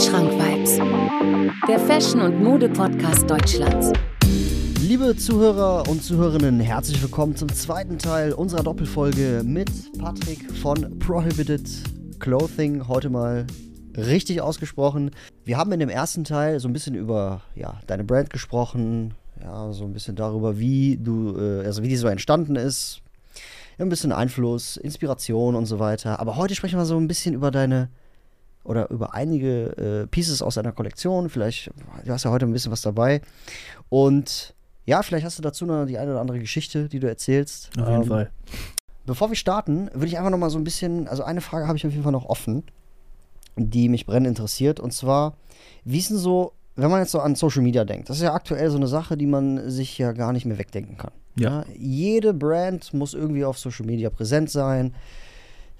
Schrank-Vibes, der Fashion- und Mode-Podcast Deutschlands. Liebe Zuhörer und Zuhörerinnen, herzlich willkommen zum zweiten Teil unserer Doppelfolge mit Patrick von Prohibited Clothing. Heute mal richtig ausgesprochen. Wir haben in dem ersten Teil so ein bisschen über ja, deine Brand gesprochen, ja, so ein bisschen darüber, wie du, äh, also wie die so entstanden ist, ein bisschen Einfluss, Inspiration und so weiter. Aber heute sprechen wir so ein bisschen über deine oder über einige äh, Pieces aus deiner Kollektion. Vielleicht, du hast ja heute ein bisschen was dabei. Und ja, vielleicht hast du dazu noch die eine oder andere Geschichte, die du erzählst. Auf jeden ähm, Fall. Bevor wir starten, würde ich einfach noch mal so ein bisschen, also eine Frage habe ich auf jeden Fall noch offen, die mich brennend interessiert. Und zwar, wie ist denn so, wenn man jetzt so an Social Media denkt, das ist ja aktuell so eine Sache, die man sich ja gar nicht mehr wegdenken kann. Ja. ja jede Brand muss irgendwie auf Social Media präsent sein.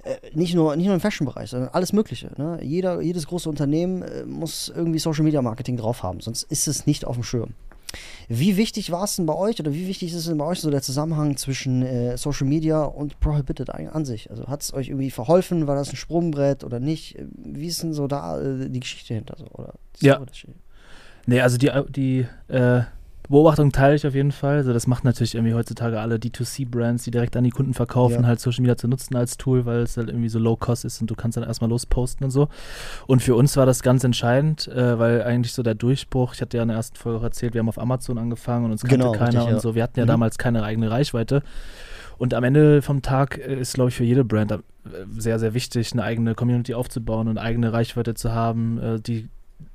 Äh, nicht, nur, nicht nur im Fashion-Bereich, sondern alles Mögliche. Ne? Jeder, jedes große Unternehmen äh, muss irgendwie Social Media Marketing drauf haben, sonst ist es nicht auf dem Schirm. Wie wichtig war es denn bei euch oder wie wichtig ist es denn bei euch so der Zusammenhang zwischen äh, Social Media und Prohibited an sich? Also hat es euch irgendwie verholfen? War das ein Sprungbrett oder nicht? Wie ist denn so da äh, die Geschichte hinter so? Oder ja. Nee, also die, die äh, Beobachtung teile ich auf jeden Fall. Also das macht natürlich irgendwie heutzutage alle D2C-Brands, die direkt an die Kunden verkaufen, ja. halt Social Media zu nutzen als Tool, weil es halt irgendwie so low-cost ist und du kannst dann erstmal losposten und so. Und für uns war das ganz entscheidend, äh, weil eigentlich so der Durchbruch, ich hatte ja in der ersten Folge auch erzählt, wir haben auf Amazon angefangen und uns kannte genau, keiner richtig, ja. und so. Wir hatten ja mhm. damals keine eigene Reichweite. Und am Ende vom Tag äh, ist, glaube ich, für jede Brand äh, sehr, sehr wichtig, eine eigene Community aufzubauen und eigene Reichweite zu haben, äh, die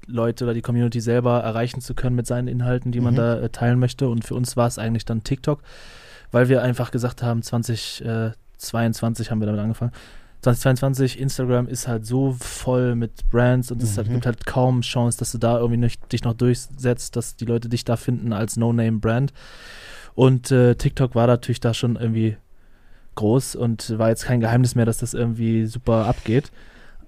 Leute oder die Community selber erreichen zu können mit seinen Inhalten, die man mhm. da äh, teilen möchte. Und für uns war es eigentlich dann TikTok, weil wir einfach gesagt haben, 2022 äh, haben wir damit angefangen. 2022, Instagram ist halt so voll mit Brands und es mhm. gibt halt kaum Chance, dass du da irgendwie nicht, dich noch durchsetzt, dass die Leute dich da finden als No-Name-Brand. Und äh, TikTok war natürlich da schon irgendwie groß und war jetzt kein Geheimnis mehr, dass das irgendwie super abgeht.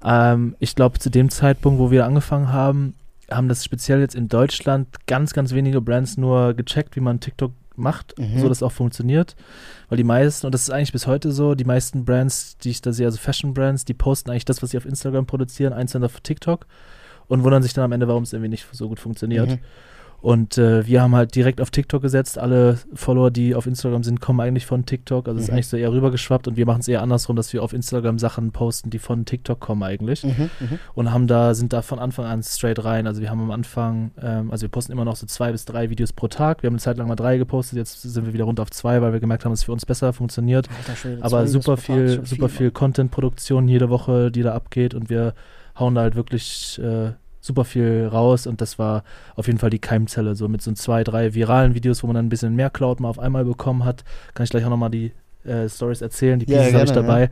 Ähm, ich glaube, zu dem Zeitpunkt, wo wir angefangen haben, haben das speziell jetzt in Deutschland ganz, ganz wenige Brands nur gecheckt, wie man TikTok macht, mhm. so dass es auch funktioniert. Weil die meisten, und das ist eigentlich bis heute so, die meisten Brands, die ich da sehe, also Fashion-Brands, die posten eigentlich das, was sie auf Instagram produzieren, einzeln auf TikTok und wundern sich dann am Ende, warum es irgendwie nicht so gut funktioniert. Mhm. Und äh, wir haben halt direkt auf TikTok gesetzt. Alle Follower, die auf Instagram sind, kommen eigentlich von TikTok. Also mhm. ist eigentlich so eher rübergeschwappt und wir machen es eher andersrum, dass wir auf Instagram Sachen posten, die von TikTok kommen eigentlich. Mhm, mhm, und haben da, sind da von Anfang an straight rein. Also wir haben am Anfang, ähm, also wir posten immer noch so zwei bis drei Videos pro Tag. Wir haben eine Zeit lang mal drei gepostet, jetzt sind wir wieder runter auf zwei, weil wir gemerkt haben, dass es für uns besser funktioniert. Alter, Aber super viel, super viel Content-Produktion jede Woche, die da abgeht und wir hauen da halt wirklich äh, super viel raus und das war auf jeden Fall die Keimzelle, so mit so zwei, drei viralen Videos, wo man dann ein bisschen mehr Cloud mal auf einmal bekommen hat. Kann ich gleich auch nochmal die äh, Stories erzählen, die Pieces ja, habe ich dabei.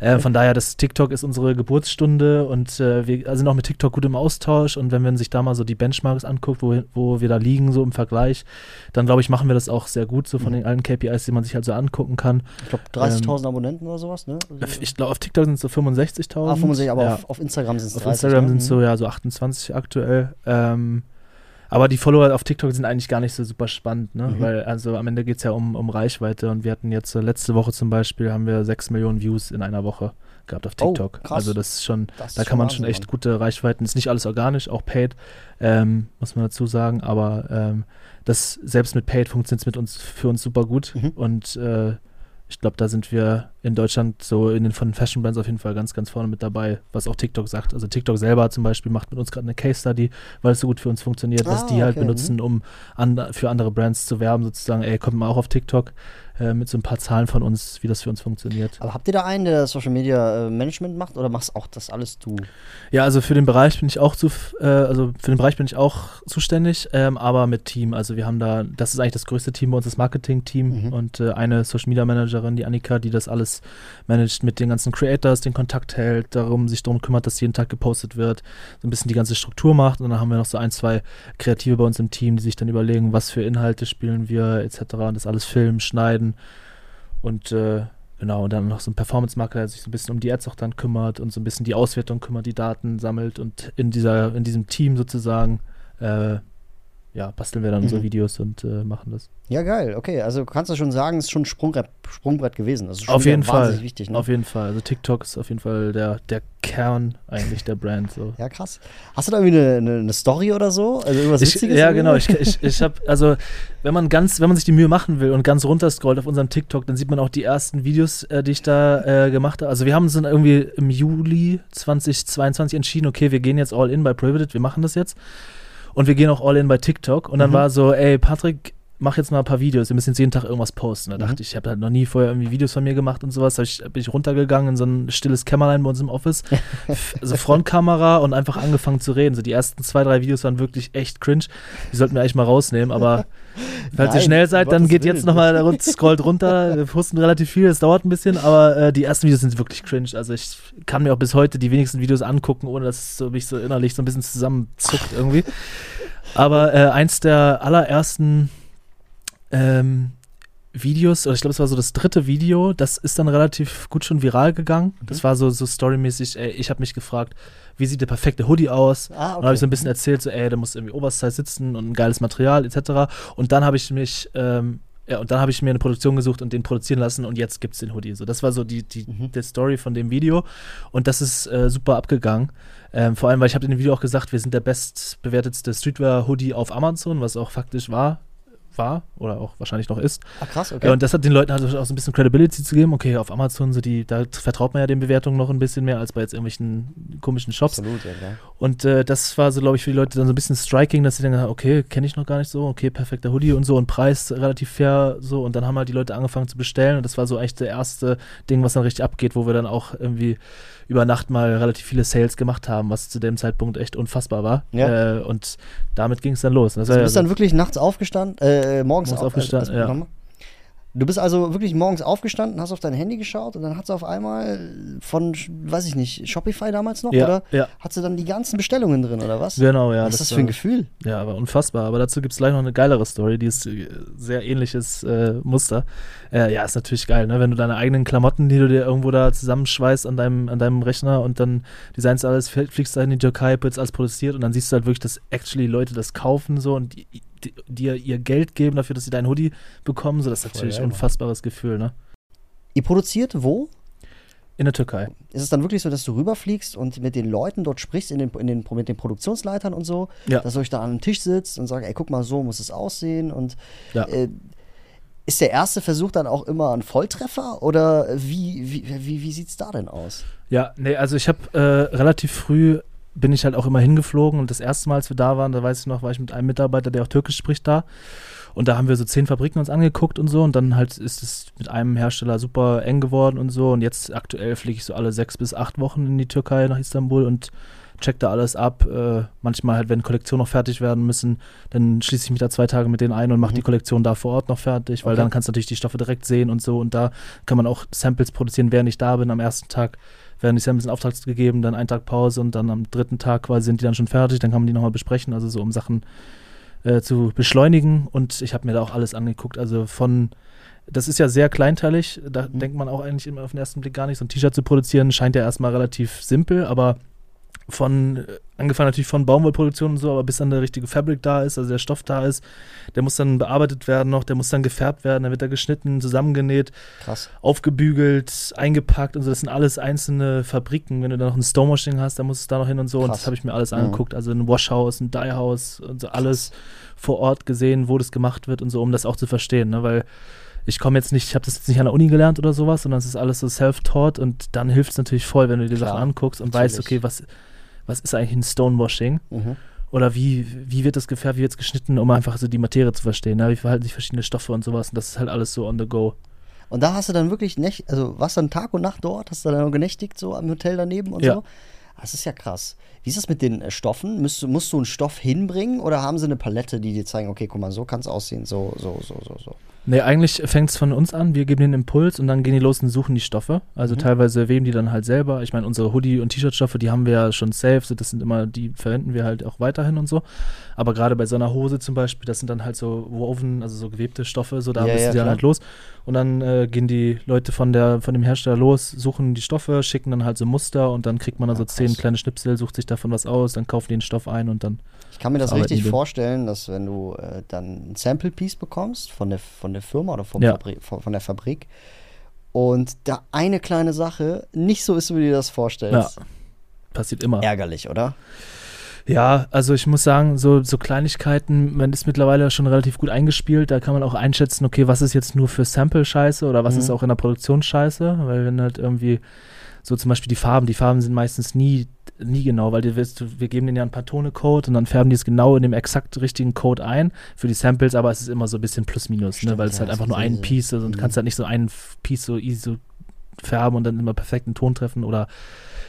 Ja. äh, von daher, das TikTok ist unsere Geburtsstunde und äh, wir sind auch mit TikTok gut im Austausch und wenn man sich da mal so die Benchmarks anguckt, wo, wo wir da liegen, so im Vergleich, dann glaube ich, machen wir das auch sehr gut, so von mhm. den allen KPIs, die man sich halt so angucken kann. Ich glaube 30.000 ähm, Abonnenten oder sowas, ne? Also ich glaube, auf TikTok sind es so 65.000. Ah, 65, aber ja. auf, auf, Instagram sind es 30. Auf Instagram sind es so, ja, so 28 aktuell. Ähm, aber die Follower auf TikTok sind eigentlich gar nicht so super spannend, ne? Mhm. Weil also am Ende geht es ja um, um Reichweite und wir hatten jetzt äh, letzte Woche zum Beispiel haben wir 6 Millionen Views in einer Woche gehabt auf oh, TikTok. Oh, also das ist schon, das da ist kann man schon echt gute Reichweiten. Ist nicht alles organisch, auch paid, ähm, muss man dazu sagen, aber ähm, das selbst mit paid funktioniert mit uns für uns super gut mhm. und äh, ich glaube, da sind wir in Deutschland so in den von Fashion Brands auf jeden Fall ganz, ganz vorne mit dabei, was auch TikTok sagt. Also TikTok selber zum Beispiel macht mit uns gerade eine Case Study, weil es so gut für uns funktioniert, ah, was die halt okay. halt benutzen, um an, für andere Brands zu werben, sozusagen, ey, kommt mal auch auf TikTok. Äh, mit so ein paar Zahlen von uns, wie das für uns funktioniert. Aber habt ihr da einen, der Social Media äh, Management macht oder machst auch das alles du? Ja, also für den Bereich bin ich auch zu, äh, also für den Bereich bin ich auch zuständig, ähm, aber mit Team. Also wir haben da, das ist eigentlich das größte Team bei uns, das Marketing-Team mhm. und äh, eine Social Media Managerin, die Annika, die das alles managt mit den ganzen Creators, den Kontakt hält, darum sich darum kümmert, dass jeden Tag gepostet wird, so ein bisschen die ganze Struktur macht und dann haben wir noch so ein, zwei Kreative bei uns im Team, die sich dann überlegen, was für Inhalte spielen wir etc. und das alles filmen, schneiden und äh, genau, und dann noch so ein Performance-Marker, der sich so ein bisschen um die Ads auch dann kümmert und so ein bisschen die Auswertung kümmert, die Daten sammelt und in dieser, in diesem Team sozusagen, äh, ja, basteln wir dann unsere Videos und äh, machen das. Ja, geil. Okay, also kannst du schon sagen, es ist schon ein Sprungbrett, Sprungbrett gewesen. Also schon Auf jeden Fall. wichtig. Ne? Auf jeden Fall. Also TikTok ist auf jeden Fall der, der Kern eigentlich der Brand. So. Ja, krass. Hast du da irgendwie eine, eine, eine Story oder so? Also irgendwas Ich, Witziges? ja, irgendwie? genau. Ich, ich, ich habe, also, wenn man ganz, wenn man sich die Mühe machen will und ganz runterscrollt auf unserem TikTok, dann sieht man auch die ersten Videos, äh, die ich da äh, gemacht habe. Also, wir haben uns dann irgendwie im Juli 2022 entschieden, okay, wir gehen jetzt all in bei Prohibited, wir machen das jetzt. Und wir gehen auch all in bei TikTok. Und dann Mhm. war so, ey, Patrick, mach jetzt mal ein paar Videos. Wir müssen jetzt jeden Tag irgendwas posten. Da Mhm. dachte ich, ich habe halt noch nie vorher irgendwie Videos von mir gemacht und sowas. Da bin ich runtergegangen in so ein stilles Kämmerlein bei uns im Office. F- also Frontkamera und einfach angefangen zu reden. So die ersten zwei, drei Videos waren wirklich echt cringe. Die sollten wir eigentlich mal rausnehmen, aber falls ihr Nein, schnell um seid, dann geht Willen. jetzt nochmal, scrollt runter. Wir posten relativ viel, es dauert ein bisschen, aber äh, die ersten Videos sind wirklich cringe. Also ich kann mir auch bis heute die wenigsten Videos angucken, ohne dass es so, mich so innerlich so ein bisschen zusammenzuckt irgendwie. Aber äh, eins der allerersten ähm, Videos, oder ich glaube, es war so das dritte Video, das ist dann relativ gut schon viral gegangen. Mhm. Das war so, so storymäßig, ey, ich habe mich gefragt, wie sieht der perfekte Hoodie aus? Ah, Und dann habe okay. ich so ein bisschen erzählt, so, ey, der muss irgendwie Oversize sitzen und ein geiles Material etc. Und dann habe ich mich, ähm, ja, und dann habe ich mir eine Produktion gesucht und den produzieren lassen und jetzt gibt es den Hoodie. So, das war so die, die, Mhm. die Story von dem Video und das ist äh, super abgegangen. Ähm, vor allem, weil ich habe in dem Video auch gesagt, wir sind der bestbewertetste Streetwear-Hoodie auf Amazon, was auch faktisch war, war oder auch wahrscheinlich noch ist. Ah, krass, Ja, okay. und das hat den Leuten halt auch so ein bisschen Credibility zu geben. Okay, auf Amazon sind die, da vertraut man ja den Bewertungen noch ein bisschen mehr als bei jetzt irgendwelchen komischen Shops. Absolut, ja, klar. Und äh, das war so, glaube ich, für die Leute dann so ein bisschen striking, dass sie dann, okay, kenne ich noch gar nicht so, okay, perfekter Hoodie und so und Preis relativ fair so. Und dann haben halt die Leute angefangen zu bestellen und das war so eigentlich der erste Ding, was dann richtig abgeht, wo wir dann auch irgendwie über Nacht mal relativ viele Sales gemacht haben, was zu dem Zeitpunkt echt unfassbar war. Ja. Äh, und damit ging es dann los. Und das Also du bist dann wirklich nachts aufgestanden, äh, morgens, Morgens auf, aufgestanden, äh, ja. Du bist also wirklich morgens aufgestanden, hast auf dein Handy geschaut und dann hat sie auf einmal von, weiß ich nicht, Shopify damals noch, ja, oder? ja, Hat sie dann die ganzen Bestellungen drin, oder was? genau, ja. was ist das für war- ein Gefühl? Ja, aber unfassbar. Aber dazu gibt es gleich noch eine geilere Story, die ist äh, sehr ähnliches äh, Muster. Äh, ja, ist natürlich geil, ne? Wenn du deine eigenen Klamotten, die du dir irgendwo da zusammenschweißt an deinem, an deinem Rechner und dann designst du alles, fl- fliegst da in die Türkei, wird alles produziert und dann siehst du halt wirklich, dass actually Leute das kaufen so und die, dir ihr Geld geben dafür, dass sie deinen Hoodie bekommen. So, das ist Voll natürlich ein unfassbares Gefühl, ne? Ihr produziert wo? In der Türkei. Ist es dann wirklich so, dass du rüberfliegst und mit den Leuten dort sprichst, in den, in den, mit den Produktionsleitern und so, Ja. dass ihr euch da an einem Tisch sitzt und sagt, ey, guck mal, so muss es aussehen und Ja. äh, ist der erste Versuch dann auch immer ein Volltreffer oder wie, wie, wie, wie sieht es da denn aus? Ja, nee, also ich habe äh, relativ früh bin ich halt auch immer hingeflogen und das erste Mal, als wir da waren, da weiß ich noch, war ich mit einem Mitarbeiter, der auch Türkisch spricht, da. Und da haben wir so zehn Fabriken uns angeguckt und so und dann halt ist es mit einem Hersteller super eng geworden und so und jetzt aktuell fliege ich so alle sechs bis acht Wochen in die Türkei nach Istanbul und check da alles ab. Äh, manchmal halt, wenn Kollektionen noch fertig werden müssen, dann schließe ich mich da zwei Tage mit denen ein und mache Mhm. die Kollektion da vor Ort noch fertig, weil Okay. dann kannst du natürlich die Stoffe direkt sehen und so und da kann man auch Samples produzieren, während ich da bin. Am ersten Tag werden die Samples in Auftrag gegeben, dann einen Tag Pause und dann am dritten Tag quasi sind die dann schon fertig, dann kann man die nochmal besprechen, also so um Sachen äh, zu beschleunigen und ich habe mir da auch alles angeguckt, also von das ist ja sehr kleinteilig, da Mhm. denkt man auch eigentlich immer auf den ersten Blick gar nicht. So ein T-Shirt zu produzieren scheint ja erstmal relativ simpel, aber von, äh, angefangen natürlich von Baumwollproduktion und so, aber bis dann der richtige Fabric da ist, also der Stoff da ist, der muss dann bearbeitet werden noch, der muss dann gefärbt werden, dann wird er geschnitten, zusammengenäht, Krass. aufgebügelt, eingepackt und so. Das sind alles einzelne Fabriken. Wenn du da noch ein Stonewashing hast, dann muss es da noch hin und so. Und Krass. das habe ich mir alles Mhm. angeguckt. Also ein Washhouse, ein Dyehouse und so alles vor Ort gesehen, wo das gemacht wird und so, um das auch zu verstehen. Ne? Weil ich komme jetzt nicht, ich habe das jetzt nicht an der Uni gelernt oder sowas, sondern es ist alles so self-taught und dann hilft es natürlich voll, wenn du dir Klar, Sachen anguckst und natürlich. weißt, okay, was, was ist eigentlich ein Stonewashing? Mhm. Oder wie, wie wird das gefärbt, wie wird es geschnitten, um einfach so die Materie zu verstehen. Ne? Wie verhalten sich verschiedene Stoffe und sowas. Und das ist halt alles so on the go. Und da hast du dann wirklich, nächt, also warst du dann Tag und Nacht dort, hast du dann genächtigt so am Hotel daneben und Ja. so? Das ist ja krass. Wie ist das mit den äh, Stoffen? Musst, du- musst du einen Stoff hinbringen oder haben sie eine Palette, die dir zeigen, okay, guck mal, so kann es aussehen, so, so, so, so, so? Nee, eigentlich fängt es von uns an. Wir geben den Impuls und dann gehen die los und suchen die Stoffe. Also Mhm. teilweise weben die dann halt selber. Ich meine, unsere Hoodie- und T-Shirt-Stoffe, die haben wir ja schon safe. So, Das sind immer, die verwenden wir halt auch weiterhin und so. Aber gerade bei so einer Hose zum Beispiel, das sind dann halt so woven, also so gewebte Stoffe, so da Ja, müssen ja, die dann halt los. Und dann äh, gehen die Leute von, der, von dem Hersteller los, suchen die Stoffe, schicken dann halt so Muster und dann kriegt man dann Ja, so zehn kleine Schnipsel, sucht sich davon was aus, dann kaufen die den Stoff ein und dann. Ich kann mir das richtig vorstellen, dass wenn du äh, dann ein Sample-Piece bekommst von der, von der Firma oder vom Ja. Fabrik, von, der Fabrik und da eine kleine Sache nicht so ist, wie du dir das vorstellst. Passiert immer. Ärgerlich, oder? Ja, also ich muss sagen, so, so Kleinigkeiten, man ist mittlerweile schon relativ gut eingespielt. Da kann man auch einschätzen, okay, was ist jetzt nur für Sample-Scheiße oder was Mhm. ist auch in der Produktion scheiße. Weil wenn halt irgendwie so zum Beispiel die Farben, die Farben sind meistens nie, nie genau, weil wirst wir geben denen ja einen Pantone-Code und dann färben die es genau in dem exakt richtigen Code ein für die Samples, aber es ist immer so ein bisschen plus minus, ne, Stimmt, weil es ja, halt das einfach nur ein Piece ist und Mhm. kannst halt nicht so einen F- Piece so easy so färben und dann immer perfekten Ton treffen oder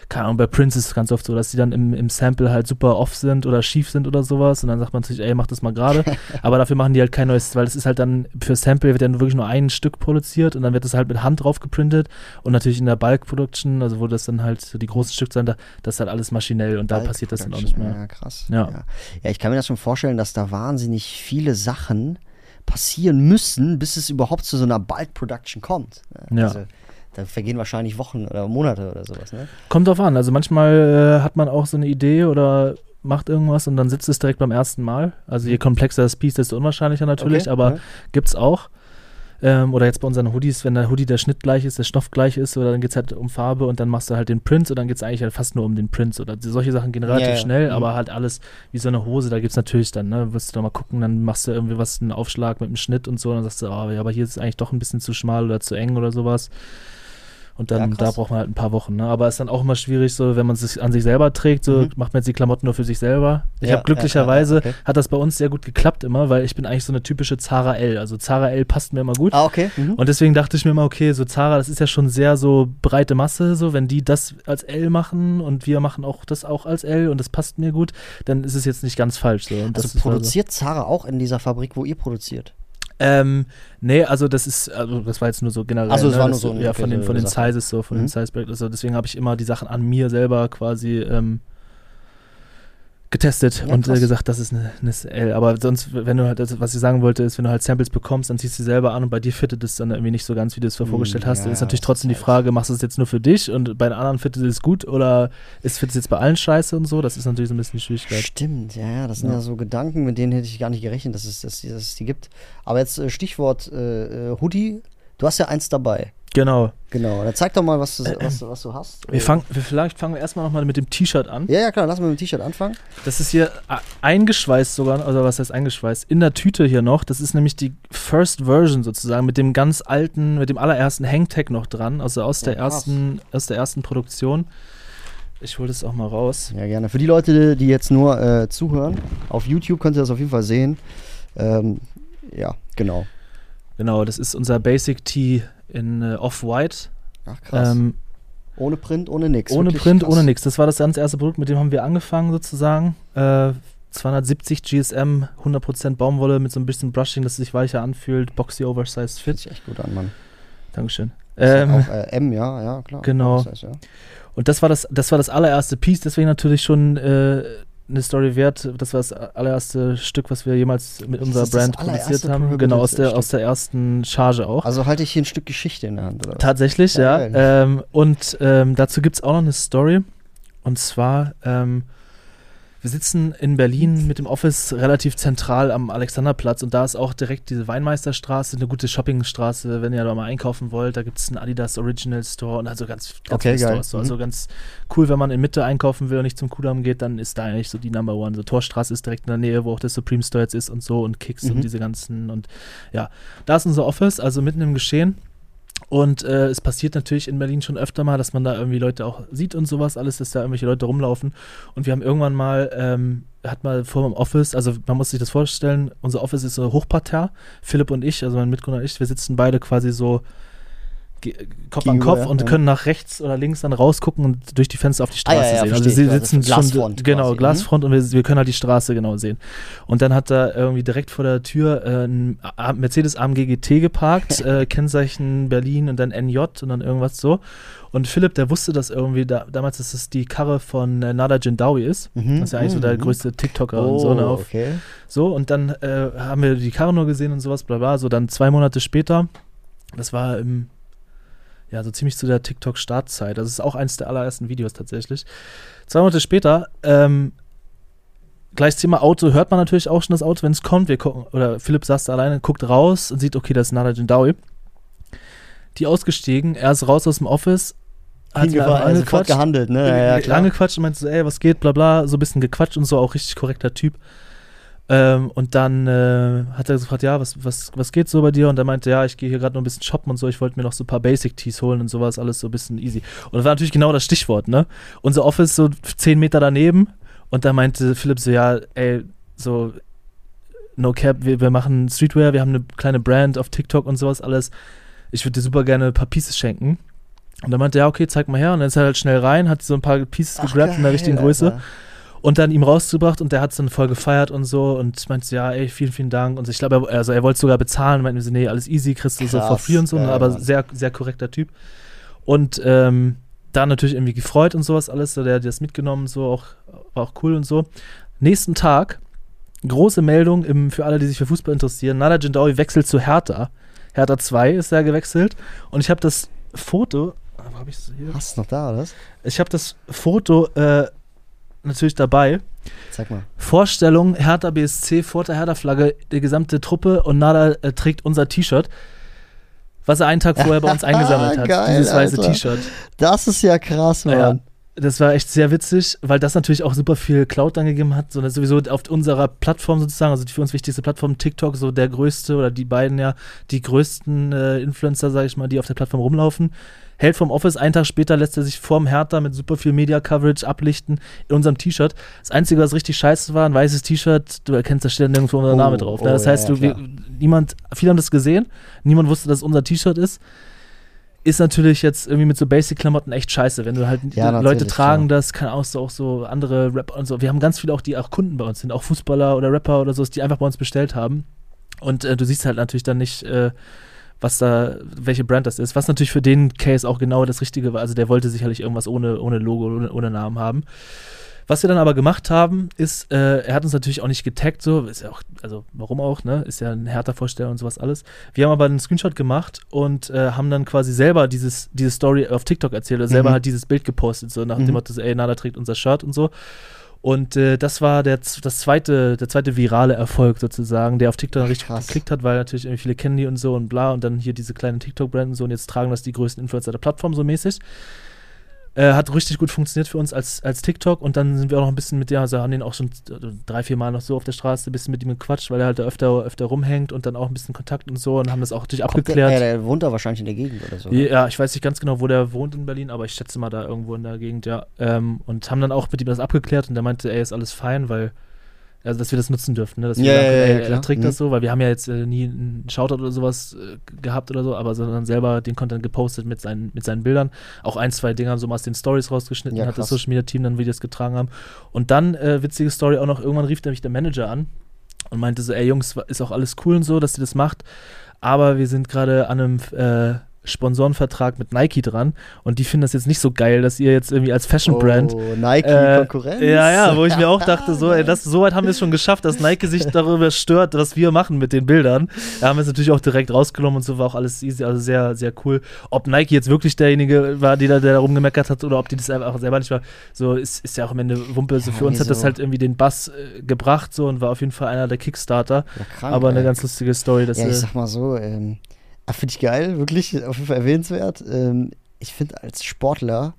keine Ahnung, bei Prince ist es ganz oft so, dass die dann im, im Sample halt super off sind oder schief sind oder sowas und dann sagt man sich, ey, mach das mal gerade. Aber dafür machen die halt kein neues, weil es ist halt dann für Sample wird dann wirklich nur ein Stück produziert und dann wird das halt mit Hand drauf geprintet und natürlich in der Bulk Production, also wo das dann halt so die großen Stückzahlen, da, das ist halt alles maschinell und da passiert das dann auch nicht mehr. Ja, krass. Ja. Ja. ja, ich kann mir das schon vorstellen, dass da wahnsinnig viele Sachen passieren müssen, bis es überhaupt zu so einer Bulk Production kommt. Ja. Da vergehen wahrscheinlich Wochen oder Monate oder sowas, ne? Kommt drauf an, also manchmal äh, hat man auch so eine Idee oder macht irgendwas und dann sitzt es direkt beim ersten Mal. Also je komplexer das Piece, desto unwahrscheinlicher natürlich, Okay, aber ja. gibt's auch. Ähm, oder jetzt bei unseren Hoodies, wenn der Hoodie der Schnitt gleich ist, der Stoff gleich ist, oder dann geht es halt um Farbe und dann machst du halt den Print und dann geht es eigentlich halt fast nur um den Print. Oder solche Sachen gehen relativ Ja, ja. schnell, Mhm. aber halt alles wie so eine Hose, da gibt es natürlich dann, ne, wirst du da mal gucken, dann machst du irgendwie was, einen Aufschlag mit dem Schnitt und so, und dann sagst du, oh, ja, aber hier ist es eigentlich doch ein bisschen zu schmal oder zu eng oder sowas. Und dann, Ja, da braucht man halt ein paar Wochen, ne? Aber ist dann auch immer schwierig, so, wenn man es sich an sich selber trägt, so Mhm. macht man jetzt die Klamotten nur für sich selber. Ich Ja, habe glücklicherweise, ja, okay. hat das bei uns sehr gut geklappt immer, weil ich bin eigentlich so eine typische Zara L. Also Zara L passt mir immer gut. Ah, okay. Mhm. Und deswegen dachte ich mir mal, okay, so Zara, das ist ja schon sehr so breite Masse, so wenn die das als L machen und wir machen auch das auch als L und das passt mir gut, dann ist es jetzt nicht ganz falsch. So. Also ist also- produziert Zara auch in dieser Fabrik, wo ihr produziert? Ähm, nee, also das ist, also das war jetzt nur so generell. Also es ne, war nur so eine- Ja, von den, so von den Sache. Sizes so, von Mhm. den Size Break, also deswegen habe ich immer die Sachen an mir selber quasi ähm, getestet Ja, und äh, gesagt, das ist eine, eine L. Aber sonst, wenn du halt, das, was ich sagen wollte, ist, wenn du halt Samples bekommst, dann ziehst du sie selber an und bei dir fittet es dann irgendwie nicht so ganz, wie du es dir vorgestellt hast. ja, dann ist natürlich trotzdem die Frage, machst du es jetzt nur für dich und bei den anderen fittet es gut oder ist fittet es jetzt bei allen scheiße und so? Das ist natürlich so ein bisschen die Schwierigkeit. Stimmt, ja, ja, das sind Ja. ja. so Gedanken, mit denen hätte ich gar nicht gerechnet, dass es, dass, dass es die gibt. Aber jetzt äh, Stichwort äh, äh, Hoodie, du hast ja eins dabei. Genau. Genau, dann zeig doch mal, was du, was, du- was du hast. Wir fangen, wir, vielleicht fangen wir erstmal nochmal mit dem T-Shirt an. ja, ja, klar, lass mal mit dem T-Shirt anfangen. Das ist hier a- eingeschweißt sogar, also was heißt eingeschweißt? In der Tüte hier noch. Das ist nämlich die First Version sozusagen mit dem ganz alten, mit dem allerersten Hangtag noch dran, also aus der Ja, krass. ersten, aus der ersten Produktion. Ich hole das auch mal raus. Ja, gerne. Für die Leute, die jetzt nur äh, zuhören, auf YouTube könnt ihr das auf jeden Fall sehen. Ähm, ja, genau. Genau, das ist unser Basic Tee in äh, Off-White. Ach, krass. Ähm, ohne Print, ohne nix. ohne Wirklich Print, krass. ohne nichts. Das war das ganz erste Produkt, mit dem haben wir angefangen sozusagen. Äh, 270 GSM, 100% Baumwolle mit so ein bisschen Brushing, dass es sich weicher anfühlt. Boxy Oversized Fit. sich echt gut an, Mann. Dankeschön. Ähm, auch, äh, M, ja, ja, klar. genau. Das heißt, ja. Und das war das, das war das allererste Piece, deswegen natürlich schon äh, eine Story wert. Das war das allererste Stück, was wir jemals mit unserer Brand produziert haben. Genau, aus der, Stück. aus der ersten Charge auch. Also halte ich hier ein Stück Geschichte in der Hand, oder? Tatsächlich, ja. Geil. Ähm, und ähm, dazu gibt es auch noch eine Story. Und zwar, ähm, wir sitzen in Berlin mit dem Office relativ zentral am Alexanderplatz und da ist auch direkt diese Weinmeisterstraße, eine gute Shoppingstraße, wenn ihr da mal einkaufen wollt. Da gibt es einen Adidas Original Store und also ganz, ganz Okay, viele. Stores. So. Mhm. Also ganz cool, wenn man in Mitte einkaufen will und nicht zum Kudamm geht, dann ist da eigentlich so die Number One. So Torstraße ist direkt in der Nähe, wo auch das Supreme Store jetzt ist und so und Kicks Mhm. und diese ganzen und ja, da ist unser Office, also mitten im Geschehen. Und äh, es passiert natürlich in Berlin schon öfter mal, dass man da irgendwie Leute auch sieht und sowas, alles, dass da irgendwelche Leute rumlaufen. Und wir haben irgendwann mal, ähm, hat mal vor dem Office, also man muss sich das vorstellen, unser Office ist so Hochparterre. Philipp und ich, also mein Mitgründer und ich, wir sitzen beide quasi so Kopf an Kopf und können nach rechts oder links dann rausgucken und durch die Fenster auf die Straße ah, ja, ja, sehen. Also sie sitzen schon genau quasi. Glasfront und wir, wir, können halt die Straße genau sehen. Und dann hat er irgendwie direkt vor der Tür äh, ein Mercedes AMG GT geparkt, äh, Kennzeichen Berlin und dann NJ und dann irgendwas so. Und Philipp, der wusste das irgendwie da, damals, dass es die Karre von äh, Nada Jindawi ist. Mhm. Das ist ja eigentlich mhm. so der mhm. größte TikToker oh, und so. Ne, auf, okay. So, und dann äh, haben wir die Karre nur gesehen und sowas, bla bla. So, dann zwei Monate später, das war im ja, so ziemlich zu der TikTok-Startzeit. Das ist auch eins der allerersten Videos tatsächlich. Zwei Monate später, ähm, gleich Thema Auto, hört man natürlich auch schon das Auto, wenn es kommt. Wir gucken, oder Philipp saß da alleine, guckt raus und sieht, okay, das ist Nada Jindawi. Die ausgestiegen, er ist raus aus dem Office, hat ihn angequatscht, gehandelt, ne? Ja, ja, angequatscht und meinte so, ey, was geht, bla bla, so ein bisschen gequatscht und so, auch richtig korrekter Typ. Ähm, und dann äh, hat er gefragt, ja, was, was, was geht so bei dir? Und er meinte, ja, ich gehe hier gerade noch ein bisschen shoppen und so, ich wollte mir noch so ein paar Basic-Tees holen und sowas, alles so ein bisschen easy. Und das war natürlich genau das Stichwort, ne? Unser Office so zehn Meter daneben und da meinte Philipp so, ja, ey, so, no cap, wir, wir machen Streetwear, wir haben eine kleine Brand auf TikTok und sowas alles. Ich würde dir super gerne ein paar Pieces schenken. Und dann meinte er, ja, okay, zeig mal her. Und dann ist er halt schnell rein, hat so ein paar Pieces gegrabt in der richtigen Größe. Und dann ihm rausgebracht und der hat es dann voll gefeiert und so und meinte, ja, ey, vielen, vielen Dank. Und ich glaube, er, also er wollte sogar bezahlen, meinte so, nee, alles easy, kriegst du so for free und so, ja, aber sehr, sehr korrekter Typ. Und ähm, da natürlich irgendwie gefreut und sowas alles, so, der hat das mitgenommen, so auch, war auch cool und so. Nächsten Tag, große Meldung im, für alle, die sich für Fußball interessieren, Nada Jindawi wechselt zu Hertha. Hertha 2 ist da gewechselt und ich habe das Foto, wo hab ich's hier? Hast du noch da, oder? Ich habe das Foto äh, natürlich dabei. Zeig mal. Vorstellung, Hertha BSC vor der Hertha-Flagge, die gesamte Truppe und Nada äh, trägt unser T-Shirt, was er einen Tag vorher bei uns eingesammelt hat. Geil, dieses weiße T-Shirt. Das ist ja krass, Mann. Ja, das war echt sehr witzig, weil das natürlich auch super viel Cloud dann gegeben hat. So, sowieso auf unserer Plattform sozusagen, also die für uns wichtigste Plattform, TikTok, so der größte oder die beiden ja, die größten äh, Influencer, sag ich mal, die auf der Plattform rumlaufen hält vom Office, einen Tag später lässt er sich vorm Hertha mit super viel Media-Coverage ablichten in unserem T-Shirt. Das Einzige, was richtig scheiße war, ein weißes T-Shirt, du erkennst, da steht nirgendwo unser oh, Name drauf. Ne? Das oh, heißt, ja, du, wir, niemand, viele haben das gesehen, niemand wusste, dass es unser T-Shirt ist ist natürlich jetzt irgendwie mit so Basic-Klamotten echt scheiße, wenn du halt ja, Leute tragen klar. das, kann auch so, auch so andere Rapper und so. Wir haben ganz viele auch, die auch Kunden bei uns sind, auch Fußballer oder Rapper oder so, die einfach bei uns bestellt haben. Und äh, du siehst halt natürlich dann nicht, äh, was da, welche Brand das ist, was natürlich für den Case auch genau das Richtige war. Also der wollte sicherlich irgendwas ohne, ohne Logo, ohne, ohne Namen haben. Was wir dann aber gemacht haben, ist, äh, er hat uns natürlich auch nicht getaggt, so, ist ja auch, also warum auch, ne? Ist ja ein härter Vorsteller und sowas alles. Wir haben aber einen Screenshot gemacht und äh, haben dann quasi selber dieses, diese Story auf TikTok erzählt, oder mhm. selber halt dieses Bild gepostet, so nach mhm. dem Motto, ey, Nada trägt unser Shirt und so. Und äh, das war der, das zweite, der zweite virale Erfolg sozusagen, der auf TikTok richtig Krass. geklickt hat, weil natürlich irgendwie viele kennen die und so und bla und dann hier diese kleinen TikTok-Brand und so und jetzt tragen das die größten Influencer der Plattform so mäßig. Äh, hat richtig gut funktioniert für uns als, als TikTok und dann sind wir auch noch ein bisschen mit dem, also haben den auch schon drei, vier Mal noch so auf der Straße ein bisschen mit ihm gequatscht, weil er halt da öfter, öfter rumhängt und dann auch ein bisschen Kontakt und so und haben das auch Kommt abgeklärt. Der, der, wohnt da wahrscheinlich in der Gegend oder so. Ja, ich weiß nicht ganz genau, wo der wohnt in Berlin, aber ich schätze mal da irgendwo in der Gegend, ja. Ähm, und haben dann auch mit ihm das abgeklärt und der meinte, ey, ist alles fein, weil also dass wir das nutzen dürfen, ne? dass wir ja, sagen, ja, ey, ja, er trägt mhm. das so, weil wir haben ja jetzt äh, nie einen Shoutout oder sowas äh, gehabt oder so, aber sondern selber den Content gepostet mit seinen, mit seinen Bildern. Auch ein, zwei Dinger so mal aus den Stories rausgeschnitten, ja, hat das Social Media Team dann Videos getragen haben. Und dann, äh, witzige Story auch noch, irgendwann rief nämlich der Manager an und meinte so, ey Jungs, ist auch alles cool und so, dass ihr das macht, aber wir sind gerade an einem äh, Sponsorenvertrag mit Nike dran und die finden das jetzt nicht so geil, dass ihr jetzt irgendwie als Fashion-Brand. Oh, Nike-Konkurrenz. Äh, ja, ja, wo ich mir auch dachte, so, ey, das, so weit haben wir es schon geschafft, dass Nike sich darüber stört, was wir machen mit den Bildern. Da haben wir es natürlich auch direkt rausgenommen und so war auch alles easy, also sehr, sehr cool. Ob Nike jetzt wirklich derjenige war, der, der da rumgemeckert hat oder ob die das einfach selber nicht war, so ist, ist ja auch am Ende Wumpe. So ja, für uns hat das halt irgendwie den Bass äh, gebracht so und war auf jeden Fall einer der Kickstarter. Ja, krank, Aber eine ey. ganz lustige Story. Dass, ja, ich sag mal so, ähm, finde ich geil, wirklich auf jeden Fall erwähnenswert. Ähm, ich finde als Sportler,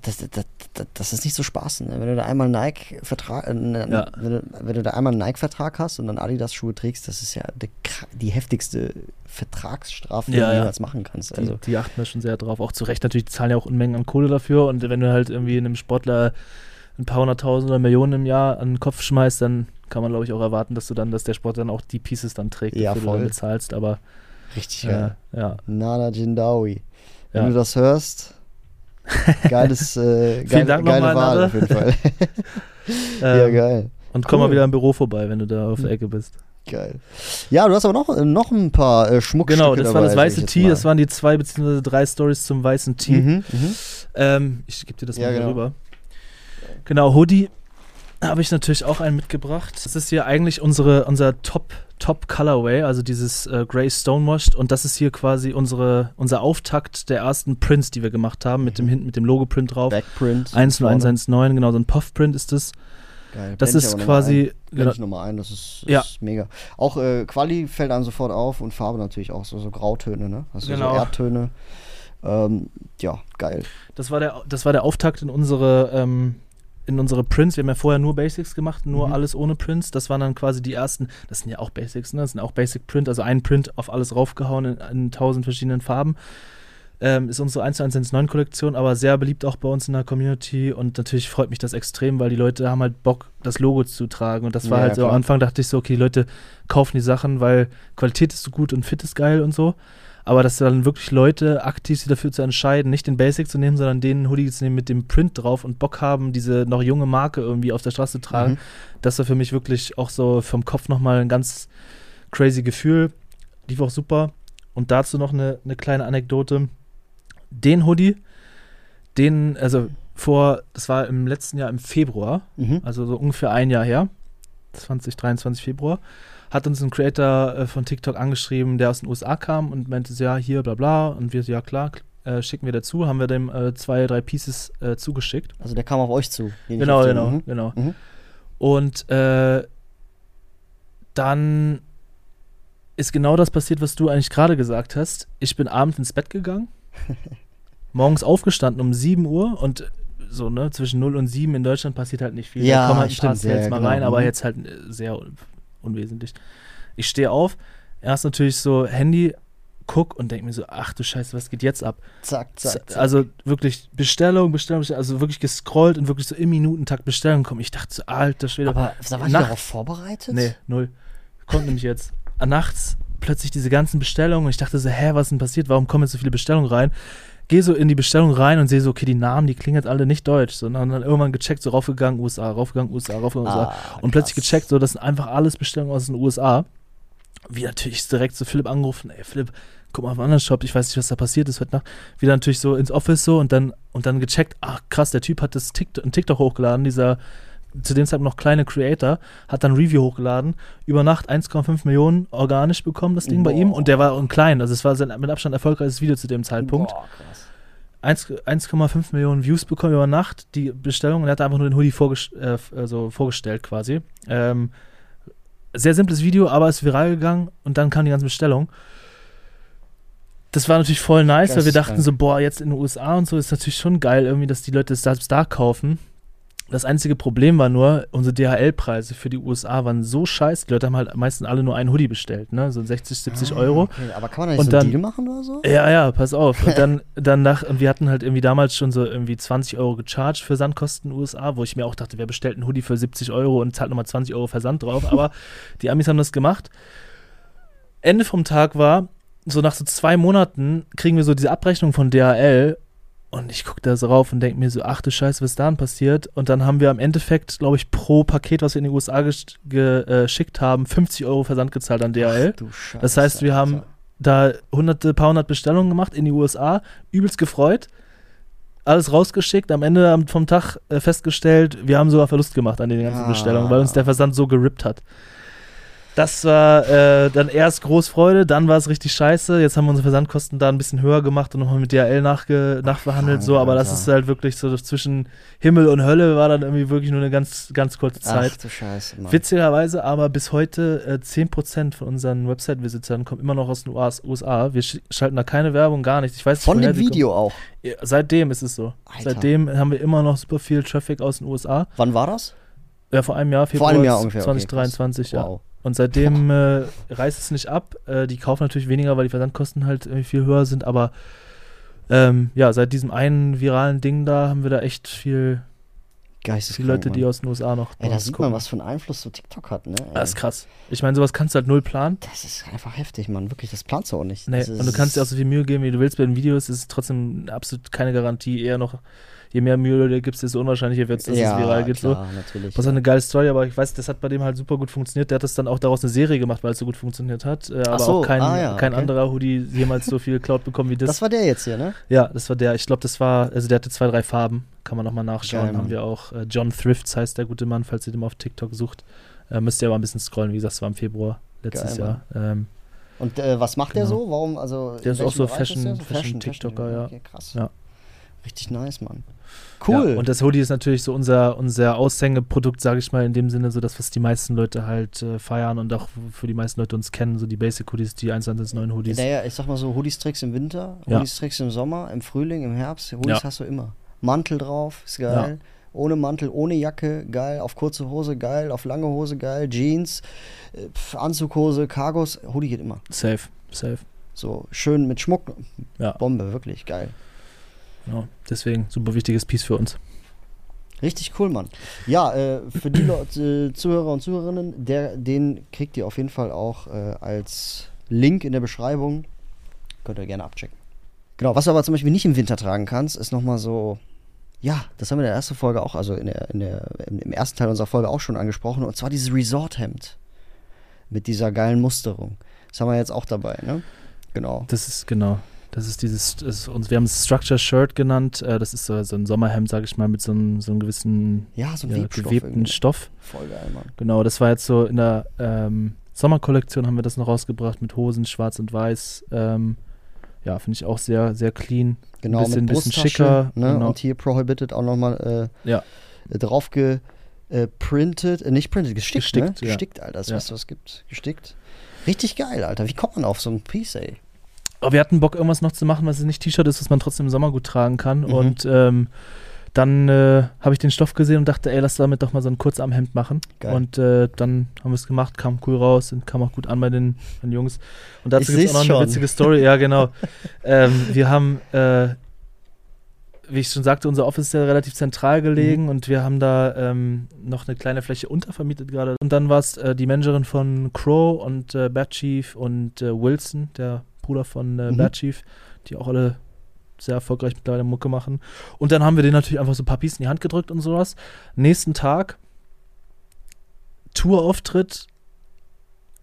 das, das, das, das, ist nicht so Spaß. Ne? Wenn du da einmal Nike-Vertrag, äh, ne, ja. wenn, wenn, du, da einmal einen Nike-Vertrag hast und dann Adidas-Schuhe trägst, das ist ja die, die heftigste Vertragsstrafe, die ja, du jemals machen kannst. Also. Die, die, achten da schon sehr drauf. Auch zu Recht natürlich, die zahlen ja auch Unmengen an Kohle dafür und wenn du halt irgendwie einem Sportler ein paar hunderttausend oder Millionen im Jahr an den Kopf schmeißt, dann kann man, glaube ich, auch erwarten, dass du dann, dass der Sport dann auch die Pieces dann trägt, ja, die du dann bezahlst. Aber Richtig geil. Ja, ja. Nana Jindawi. Wenn Ja. du das hörst, geiles, äh, Vielen geile, Dank geile nochmal, Wahl Nana. auf jeden Fall. ja, Ähm, geil. Und komm mal Cool. Hm. wieder im Büro vorbei, wenn du da auf der Ecke bist. Geil. Ja, du hast aber noch, noch ein paar äh, Schmuckstücke Genau, das war dabei, das sag weiße Tee, mal. das waren die zwei beziehungsweise drei Stories zum weißen Tee. Mhm, mhm. Ähm, ich gebe dir das Ja, mal hier genau. rüber. Genau, Hoodie habe ich natürlich auch einen mitgebracht. Das ist hier eigentlich unsere, unser Top, Top Colorway, also dieses äh, Grey Stonewashed. Und das ist hier quasi unsere, unser Auftakt der ersten Prints, die wir gemacht haben, mit dem hinten mit dem Logo-Print drauf. Backprint. 10119, genau, so ein Puff-Print ist das. Geil. Das Blend ist quasi. Ein. Blend Genau, ich nochmal ein, das ist, Ja. ist mega. Auch äh, Quali fällt einem sofort auf und Farbe natürlich auch, so, so Grautöne, ne? Also Genau. so Erdtöne. Ähm, ja, geil. das, war der, das war der Auftakt in unsere, ähm, in unsere Prints. Wir haben ja vorher nur Basics gemacht, nur Mhm. alles ohne Prints. Das waren dann quasi die ersten, das sind ja auch Basics, ne? Das sind auch Basic Print, also ein Print auf alles raufgehauen in, in tausend verschiedenen Farben. Ähm, ist unsere 1.1.9 Kollektion, aber sehr beliebt auch bei uns in der Community und natürlich freut mich das extrem, weil die Leute haben halt Bock, das Logo zu tragen und das war Ja, halt so, am. Anfang dachte ich so, okay, die Leute kaufen die Sachen, weil Qualität ist so gut und Fit ist geil und so, aber dass dann wirklich Leute aktiv sich dafür zu entscheiden, nicht den Basic zu nehmen, sondern den Hoodie zu nehmen mit dem Print drauf und Bock haben, diese noch junge Marke irgendwie auf der Straße zu tragen, Mhm. das war für mich wirklich auch so vom Kopf nochmal ein ganz crazy Gefühl. Lief auch super. Und dazu noch eine, eine kleine Anekdote. Den Hoodie, den, also vor, das war im letzten Jahr im Februar, Mhm. also so ungefähr ein Jahr her, 2023 Februar, hat uns ein Creator äh, von TikTok angeschrieben, der aus den USA kam und meinte, ja, hier, bla bla. Und wir so, ja klar, äh, schicken wir dazu, haben wir dem äh, zwei, drei Pieces äh, zugeschickt. Also der kam auf euch zu. Genau, genau, Mhm. genau. Mhm. Und äh, dann ist genau das passiert, was du eigentlich gerade gesagt hast. Ich bin abends ins Bett gegangen, morgens aufgestanden um 7 Uhr und so, ne, zwischen 0 und 7 in Deutschland passiert halt nicht viel. Ja, da kommen halt ein paar Sales mal genau, rein, aber mhm. jetzt halt äh, sehr unwesentlich. Ich stehe auf, erst natürlich so Handy, guck und denke mir so, ach du Scheiße, was geht jetzt ab? Zack, zack, zack. Also wirklich Bestellung, Bestellung, Bestellung, also wirklich gescrollt und wirklich so im Minutentakt Bestellung kommen. Ich dachte so, alter Schwede. aber da war ich darauf vorbereitet? Nee, null. Kommt nämlich jetzt. Nachts plötzlich diese ganzen Bestellungen und ich dachte so, hä, was ist denn passiert? Warum kommen jetzt so viele Bestellungen rein? Gehe so in die Bestellung rein und sehe so, okay, die Namen, die klingen jetzt alle nicht deutsch, sondern dann irgendwann gecheckt, so raufgegangen, USA, raufgegangen, USA, raufgegangen, USA. Ah, Und plötzlich gecheckt, so, das sind einfach alles Bestellungen aus den USA. Wie natürlich direkt so Philipp angerufen, ey Philipp, guck mal auf einen anderen Shop, ich weiß nicht, was da passiert ist heute Nacht. Wieder natürlich so ins Office so und dann, und dann gecheckt, ach krass, der Typ hat das TikTok, ein TikTok hochgeladen, dieser zu dem Zeitpunkt noch kleine Creator, hat dann ein Review hochgeladen, über Nacht 1,5 Millionen organisch bekommen, das Ding bei ihm. Boah. Und der war ein klein, also es war sein mit Abstand erfolgreiches Video zu dem Zeitpunkt. Boah, krass. 1 1,5 Millionen Views bekommen über Nacht, die Bestellung, und er hat einfach nur den Hoodie vorges äh, also vorgestellt quasi. Ähm, sehr simples Video, aber ist viral gegangen und dann kam die ganze Bestellung. Das war natürlich voll nice, weil wir dachten so, boah, jetzt in den USA und so ist natürlich schon geil irgendwie, dass die Leute es selbst da kaufen. Das einzige Problem war nur, unsere DHL-Preise für die USA waren so scheiße. Die Leute haben halt meistens alle nur einen Hoodie bestellt, ne? So 60, 70 Ah, Euro. Okay, aber kann man da nicht Und so dann- einen Deal machen oder so? Ja, ja, pass auf. Und dann, dann nach, und wir hatten halt irgendwie damals schon so irgendwie 20 Euro gecharged für Sandkosten in USA, wo ich mir auch dachte, wer bestellt einen Hoodie für 70 Euro und zahlt nochmal 20 Euro Versand drauf. Aber die Amis haben das gemacht. Ende vom Tag war, so nach so zwei Monaten kriegen wir so diese Abrechnung von DHL und ich gucke da so rauf und denke mir so, ach du Scheiße, was ist da denn passiert? Und dann haben wir am Endeffekt, glaube ich, pro Paket, was wir in die USA gesch- äh, geschickt haben, 50 Euro Versand gezahlt an DHL. Ach, du Scheiße, Das heißt, wir haben Alter. da hunderte, paar hundert Bestellungen gemacht in die USA, übelst gefreut, alles rausgeschickt, am Ende vom Tag äh, festgestellt, wir haben sogar Verlust gemacht an den ganzen Ah. Bestellungen, weil uns der Versand so gerippt hat. Das war äh, dann erst Großfreude, dann war es richtig scheiße. Jetzt haben wir unsere Versandkosten da ein bisschen höher gemacht und nochmal mit DHL nachge nachverhandelt, krank, so, aber das Alter. ist halt wirklich so zwischen Himmel und Hölle war dann irgendwie wirklich nur eine ganz, ganz kurze Zeit. Ach du Scheiße, Mann. Witzigerweise aber bis heute äh, 10% von unseren Website-Visitern kommen immer noch aus den US USA. Wir sch schalten da keine Werbung, gar nichts. Ich weiß nicht, Von dem die kommen. Video auch. Ja, seitdem ist es so. Alter. Seitdem haben wir immer noch super viel Traffic aus den USA. Wann war das? Ja, vor einem Jahr, Vor Februar einem Jahr ungefähr. okay, 2023, krass. ja. Und seitdem äh, reißt es nicht ab. Äh, die kaufen natürlich weniger, weil die Versandkosten halt irgendwie viel höher sind. Aber ähm, ja, seit diesem einen viralen Ding da haben wir da echt viel Geisteskrank, Die Leute, die aus den USA noch. Ey, da sieht gucken. man, was für einen Einfluss so TikTok hat, ne? Ey. Das ist krass. Ich meine, sowas kannst du halt null planen. Das ist einfach heftig, Mann. Wirklich, das planst du auch nicht. Nee, Das und du kannst dir auch so viel Mühe geben, wie du willst bei den Videos. Es ist trotzdem absolut keine Garantie. Eher noch, je mehr Mühe du dir gibst, desto unwahrscheinlicher wird es, dass ja, es viral geht. So. klar, natürlich. Was auch eine geile Story, aber ich weiß, das hat bei dem halt super gut funktioniert. Der hat das dann auch daraus eine Serie gemacht, weil es so gut funktioniert hat. Äh, aber so, auch kein, ah ja, kein okay. anderer Hoodie jemals so viel Cloud bekommen wie das. das war der jetzt hier, ne? ja, das war der. Ich glaube, das war, also der hatte zwei, drei Farben. Kann man nochmal nachschauen. Geil. Haben wir auch. Äh, John Thrifts heißt der gute Mann, falls ihr den mal auf TikTok sucht. Äh, müsst ihr aber ein bisschen scrollen. Wie gesagt, es war im Februar letztes Geil, Jahr. Ähm, Und äh, was macht der Genau. so? Warum, also. Der ist auch welchem so Bereich Fashion- der? Fashion-TikToker, ja. Okay, krass. Ja. Richtig nice, Mann. Cool. Ja, und das Hoodie ist natürlich so unser, unser Aushängeprodukt, sage ich mal, in dem Sinne, so das, was die meisten Leute halt äh, feiern und auch für die meisten Leute uns kennen, so die Basic Hoodies, die 119 Hoodies. naja, ich sag mal so, Hoodies trägst im Winter, Ja. Hoodies trägst im Sommer, im Frühling, im Herbst. Hoodies Ja. hast du immer. Mantel drauf, ist geil. Ohne Mantel, ohne Jacke, geil. Auf kurze Hose, geil. Auf lange Hose, geil. Jeans, äh, pf, Anzughose, Cargos. Hoodie geht immer. Safe, safe. So schön mit Schmuck. Ja, Bombe, wirklich geil. Genau. Deswegen super wichtiges Piece für uns. Richtig cool, Mann. Ja, äh, für die Leute, äh, Zuhörer und Zuhörerinnen, der, den kriegt ihr auf jeden Fall auch äh, als Link in der Beschreibung. Könnt ihr gerne abchecken. Genau, was du aber zum Beispiel nicht im Winter tragen kannst, ist nochmal so. Ja, das haben wir in der ersten Folge auch, also in der, in der, im ersten Teil unserer Folge auch schon angesprochen. Und zwar dieses Resort-Hemd. Mit dieser geilen Musterung. Das haben wir jetzt auch dabei, ne? Genau. Das ist genau. Das ist dieses, das ist wir haben es Structure Shirt genannt. Äh, das ist so, so ein Sommerhemd, sage ich mal, mit so einem, so einem gewissen Ja, so ein ja, Webstoff gewebten irgendwie. Stoff. Voll geil, Mann. Genau, das war jetzt so in der ähm, Sommerkollektion haben wir das noch rausgebracht mit Hosen, schwarz und weiß. Ähm, ja, finde ich auch sehr, sehr clean. Genau, bisschen- mit bisschen schicker, Ne? genau. Und hier Prohibited auch nochmal äh, Ja. äh, drauf geprintet, äh, nicht printet, gestickt, Gestickt, ne? Gestickt, Alter, das Ja. was es gibt. Gestickt. Richtig geil, Alter. Wie kommt man auf so ein Piece, ey? Aber wir hatten Bock, irgendwas noch zu machen, was nicht T-Shirt ist, was man trotzdem im Sommer gut tragen kann. Mhm. Und ähm, dann äh, habe ich den Stoff gesehen und dachte, ey, lass damit doch mal so ein Kurzarmhemd machen. Geil. Und äh, dann haben wir es gemacht, kam cool raus und kam auch gut an bei den, bei den Jungs. Und dazu gibt es auch noch eine schon. witzige Story. Ja, genau. ähm, wir haben, äh, wie ich schon sagte, unser Office ist ja relativ zentral Mhm. gelegen und wir haben da ähm, noch eine kleine Fläche untervermietet gerade. Und dann war es äh, die Managerin von Crow und äh, Bad Chief und äh, Wilson, der Bruder von äh, Mhm. Bad Chief, die auch alle sehr erfolgreich mittlerweile Mucke machen. Und dann haben wir denen natürlich einfach so ein paar Pieces in die Hand gedrückt und sowas. Nächsten Tag Tourauftritt,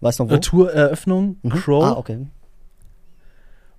Weißt du noch wo? äh, Toureröffnung, Mhm. Crow. Ah, okay.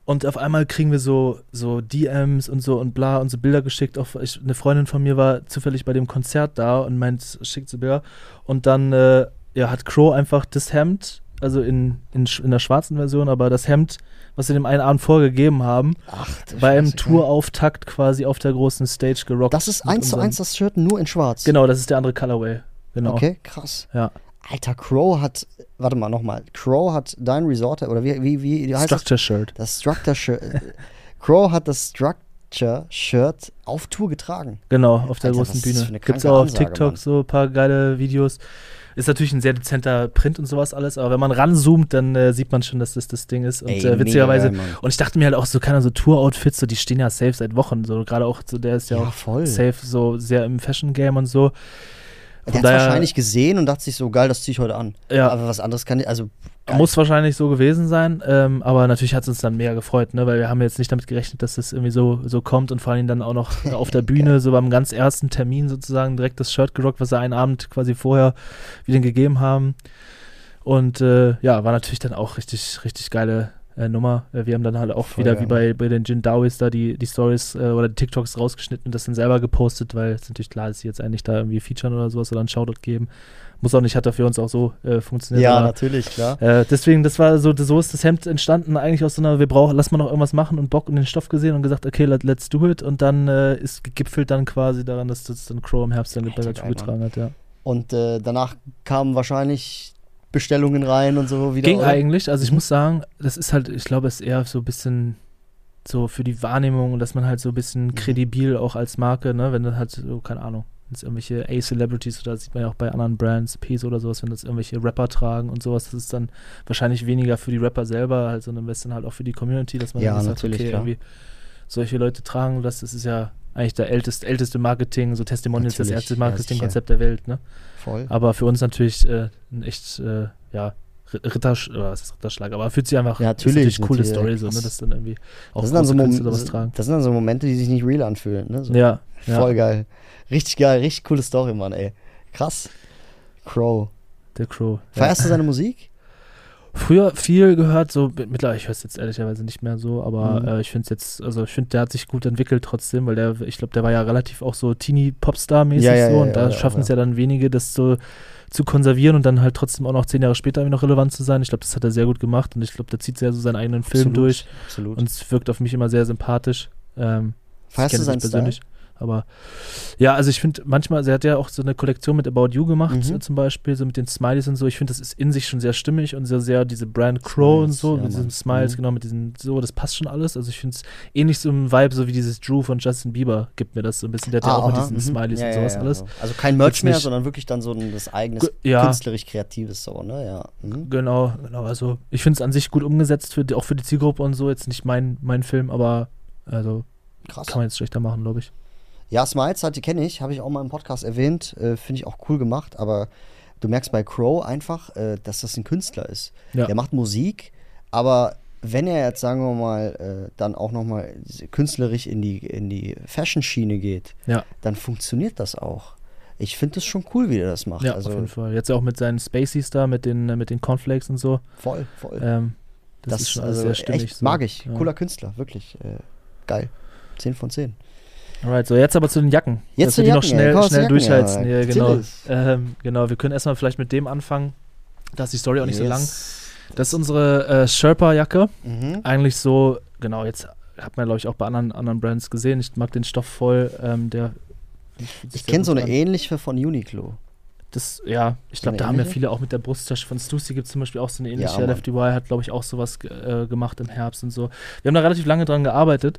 Und auf einmal kriegen wir so, so DMs und so und bla und so Bilder geschickt. Auch ich, eine Freundin von mir war zufällig bei dem Konzert da und meint, schickt so Bilder. Und dann äh, ja, hat Crow einfach das Hemd, also in, in, in der schwarzen Version, aber das Hemd, was sie dem einen Abend vorgegeben haben, Ach, bei einem. Tourauftakt quasi auf der großen Stage gerockt. Das ist eins zu eins das Shirt nur in schwarz. Genau, das ist der andere Colorway. Genau. Okay, krass. Ja. Alter, Crow hat, warte mal nochmal. Crow hat dein Resort, oder wie, wie, wie heißt Structure Shirt. das? Das Structure Shirt. Crow hat das Structure Shirt auf Tour getragen. Genau, auf der Alter, großen das Bühne. Gibt's kranke auch auf Ansage, TikTok Mann. so ein paar geile Videos. Ist natürlich ein sehr dezenter Print und sowas alles, aber wenn man ranzoomt, dann äh, sieht man schon, dass das das Ding ist. Und Ey, äh, witzigerweise, geil, und ich dachte mir halt auch so, keine so Tour-Outfits, so, die stehen ja safe seit Wochen. So, gerade auch, so, der ist ja, Ja, auch voll. safe, so sehr im Fashion-Game und so. Der hat wahrscheinlich gesehen und dachte sich so, geil, das ziehe ich heute an. Ja. Aber was anderes kann ich, also geil. Muss wahrscheinlich so gewesen sein, ähm, aber natürlich hat es uns dann mega gefreut, ne? weil wir haben jetzt nicht damit gerechnet, dass das irgendwie so, so kommt und vor allem dann auch noch auf der Bühne, so beim ganz ersten Termin sozusagen direkt das Shirt gerockt, was wir einen Abend quasi vorher wieder gegeben haben. Und äh, ja, war natürlich dann auch richtig, richtig geile äh, Nummer. Äh, wir haben dann halt auch Voll wieder geil, wie bei, bei den Jin Dawis da die, die Stories äh, oder die TikToks rausgeschnitten und das dann selber gepostet, weil es natürlich klar ist, sie jetzt eigentlich da irgendwie featuren oder sowas oder einen Shoutout geben. Muss auch nicht, hat doch für uns auch so äh, funktioniert. Ja, aber- natürlich, klar. äh, deswegen, das war so, so ist das Hemd entstanden, eigentlich aus so einer, wir brauchen, lass mal noch irgendwas machen und Bock und den Stoff gesehen und gesagt, okay, let, let's do it. Und dann äh, ist gegipfelt dann quasi daran, dass das dann Crow im Herbst dann bei der Tour getragen hat, ja. Und danach kamen wahrscheinlich Bestellungen rein und so wieder. Ging oder? eigentlich, also ich Mhm. muss sagen, das ist halt, ich glaube, es ist eher so ein bisschen so für die Wahrnehmung, dass man halt so ein bisschen Mhm. kredibil auch als Marke, ne, wenn dann halt so, keine Ahnung, wenn es irgendwelche A-Celebrities oder das sieht man ja auch bei anderen Brands, Ps oder sowas, wenn das irgendwelche Rapper tragen und sowas, das ist dann wahrscheinlich weniger für die Rapper selber, halt, sondern das dann halt auch für die Community, dass man Ja, irgendwie sagt, natürlich, okay, klar. irgendwie solche Leute tragen das. Das ist ja eigentlich der älteste, älteste Marketing, so Testimonials, das Natürlich, erste ja, Marketingkonzept der Welt, ne? Voll. Aber für uns natürlich äh, ein echt, äh, ja, Rittersch was ist Ritterschlag, aber fühlt sich einfach, Ja, ist natürlich natürlich, eine coole natürlich, Story, ja, so, ne, dass dann irgendwie auch Das sind, dann so Mom- sowas tragen. das sind dann so Momente, die sich nicht real anfühlen. Ne? So. Ja, ja, Voll geil. Richtig geil, richtig coole Story, Mann, ey. Krass. Crow. der Crow. Ja. Feierst du seine Musik? Früher viel gehört, so mittlerweile, ich höre es jetzt ehrlicherweise nicht mehr so, aber Mhm. äh, ich finde es jetzt, also ich finde, der hat sich gut entwickelt trotzdem, weil der, ich glaube, der war ja relativ auch so Teenie-Popstar-mäßig Ja, ja, so ja, und da schaffen es ja. dann wenige, das so zu konservieren und dann halt trotzdem auch noch zehn Jahre später noch relevant zu sein. Ich glaube, das hat er sehr gut gemacht und ich glaube, da zieht sehr so seinen eigenen Film Absolut, durch Absolut. und es wirkt auf mich immer sehr sympathisch. Ähm, Feierst du seinen persönlich. Aber ja, also ich finde manchmal, er hat ja auch so eine Kollektion mit About You gemacht, Mhm. äh, zum Beispiel, so mit den Smileys und so. Ich finde, das ist in sich schon sehr stimmig und sehr, sehr diese Brand Crow und Smiles, so, ja, mit diesen. Smiles, Mhm. genau, mit diesen, so, das passt schon alles. Also ich finde es ähnlich so ein Vibe, so wie dieses Drew von Justin Bieber gibt mir das so ein bisschen. Der hat ja auch mit diesen mhm. Smileys Ja, und sowas ja, alles. so. Also kein Merch mehr, sondern wirklich dann so ein das eigenes künstlerisch-kreatives so, ne? Ja. Mhm. Genau, genau. Also ich finde es an sich gut umgesetzt, für die, auch für die Zielgruppe und so. Jetzt nicht mein, mein Film, aber also Krass. kann man jetzt schlechter machen, glaube ich. Ja, Smiles, halt, die kenne ich, habe ich auch mal im Podcast erwähnt. Äh, Finde ich auch cool gemacht, aber du merkst bei Crow einfach, äh, dass das ein Künstler ist. Ja. Der macht Musik, aber wenn er jetzt, sagen wir mal, äh, dann auch nochmal künstlerisch in die, in die Fashion-Schiene geht, Ja. dann funktioniert das auch. Ich finde das schon cool, wie er das macht. Ja, also auf jeden Fall. Jetzt auch mit seinen Spaceys da, mit den, äh, mit den Cornflakes und so. voll, voll. Ähm, das, das ist schon also sehr stimmig. echt so. mag ich. Ja. Cooler Künstler, wirklich. Äh, geil. 10 von 10. Alright, so jetzt aber zu den Jacken. Jetzt Dass zu wir den die noch Jacken, ey. schnell, zu schnell Jacken, durchheizen. ja. Ja, genau. Ähm, genau, wir können erstmal vielleicht mit dem anfangen. Da ist die Story auch nicht so lang. Yes. Das ist unsere äh, Sherpa-Jacke. Mhm. Eigentlich so, genau, jetzt hat man, glaube ich, auch bei anderen, anderen Brands gesehen. Ich mag den Stoff voll. Ähm, der, Ich kenne so eine an. ähnliche von Uniqlo. Das, ja, ich glaube, da haben ja ähnliche? viele auch mit der Brusttasche von Stussy gibt es zum Beispiel auch so eine ähnliche. Mann. LFDY hat, glaube ich, auch sowas äh, gemacht im Herbst und so. Wir haben da relativ lange dran gearbeitet.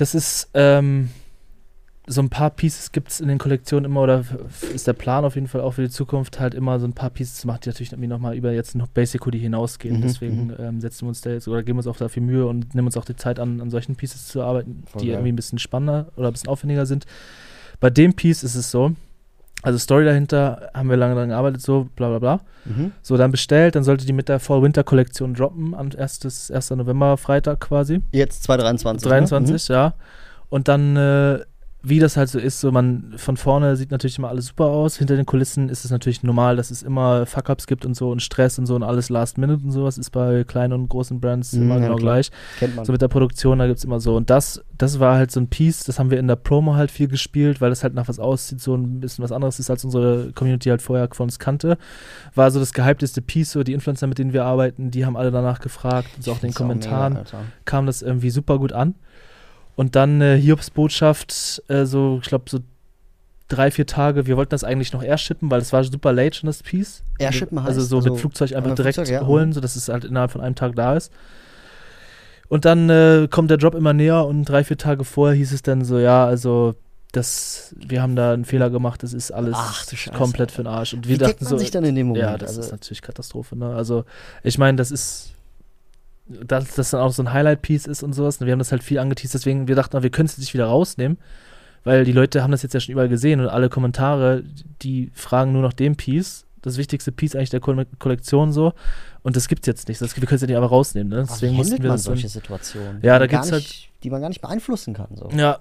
Das ist, ähm, so ein paar Pieces gibt es in den Kollektionen immer, oder ist der Plan auf jeden Fall auch für die Zukunft, halt immer so ein paar Pieces zu machen, die natürlich irgendwie nochmal über jetzt ein Basic Hoodie hinausgehen. Mhm, Deswegen mhm. ähm, setzen wir uns da jetzt oder geben uns auch dafür Mühe und nehmen uns auch die Zeit an, an solchen Pieces zu arbeiten, Voll die geil. irgendwie ein bisschen spannender oder ein bisschen aufwendiger sind. Bei dem Piece ist es so, also Story dahinter, haben wir lange daran gearbeitet, so bla bla bla. Mhm. So, dann bestellt, dann sollte die mit der Fall-Winter-Kollektion droppen, am 1. 1. November, Freitag quasi. Jetzt 2023. 23, ja. Und dann, äh, wie das halt so ist, so man von vorne sieht natürlich immer alles super aus. Hinter den Kulissen ist es natürlich normal, dass es immer Fuck-Ups gibt und so und Stress und so und alles Last Minute und sowas ist bei kleinen und großen Brands Mhm, immer ja, genau klar. gleich. Mhm. Kennt man. So mit der Produktion, da gibt es immer so. Und das, das war halt so ein Piece, das haben wir in der Promo halt viel gespielt, weil das halt nach was aussieht, so ein bisschen was anderes ist, als unsere Community halt vorher von uns kannte. War so das gehypteste Piece, so die Influencer, mit denen wir arbeiten, die haben alle danach gefragt und so auch in den Find's auch Kommentaren mega, kam das irgendwie super gut an. Und dann äh, Hiobs Botschaft, äh, so, ich glaube, so drei, vier Tage. Wir wollten das eigentlich noch airshippen, weil es war super late schon das Piece. Airshippen Also heißt? so Also mit Flugzeug einfach mit direkt Flugzeug, ja. holen, sodass es halt innerhalb von einem Tag da ist. Und dann äh, kommt der Drop immer näher und drei, vier Tage vorher hieß es dann so, ja, also das, wir haben da einen Fehler gemacht, das ist alles Ach, komplett für den Arsch. Und wir Wie dachten man so, sich dann in dem Moment? ja, das also, ist natürlich Katastrophe, ne? Also, ich meine, das ist, dass das dann auch so ein Highlight-Piece ist und sowas. Und wir haben das halt viel angeteased, deswegen, wir dachten, wir können es jetzt nicht wieder rausnehmen, weil die Leute haben das jetzt ja schon überall gesehen und alle Kommentare, die fragen nur nach dem Piece, das wichtigste Piece eigentlich der Kolle- Kollektion so. Und das gibt's jetzt nicht. Das, wir können es ja nicht einfach rausnehmen, ne? aber Deswegen wie mussten wir man das solche Situationen? Ja, da gibt's halt- nicht, Die man gar nicht beeinflussen kann. So. Ja.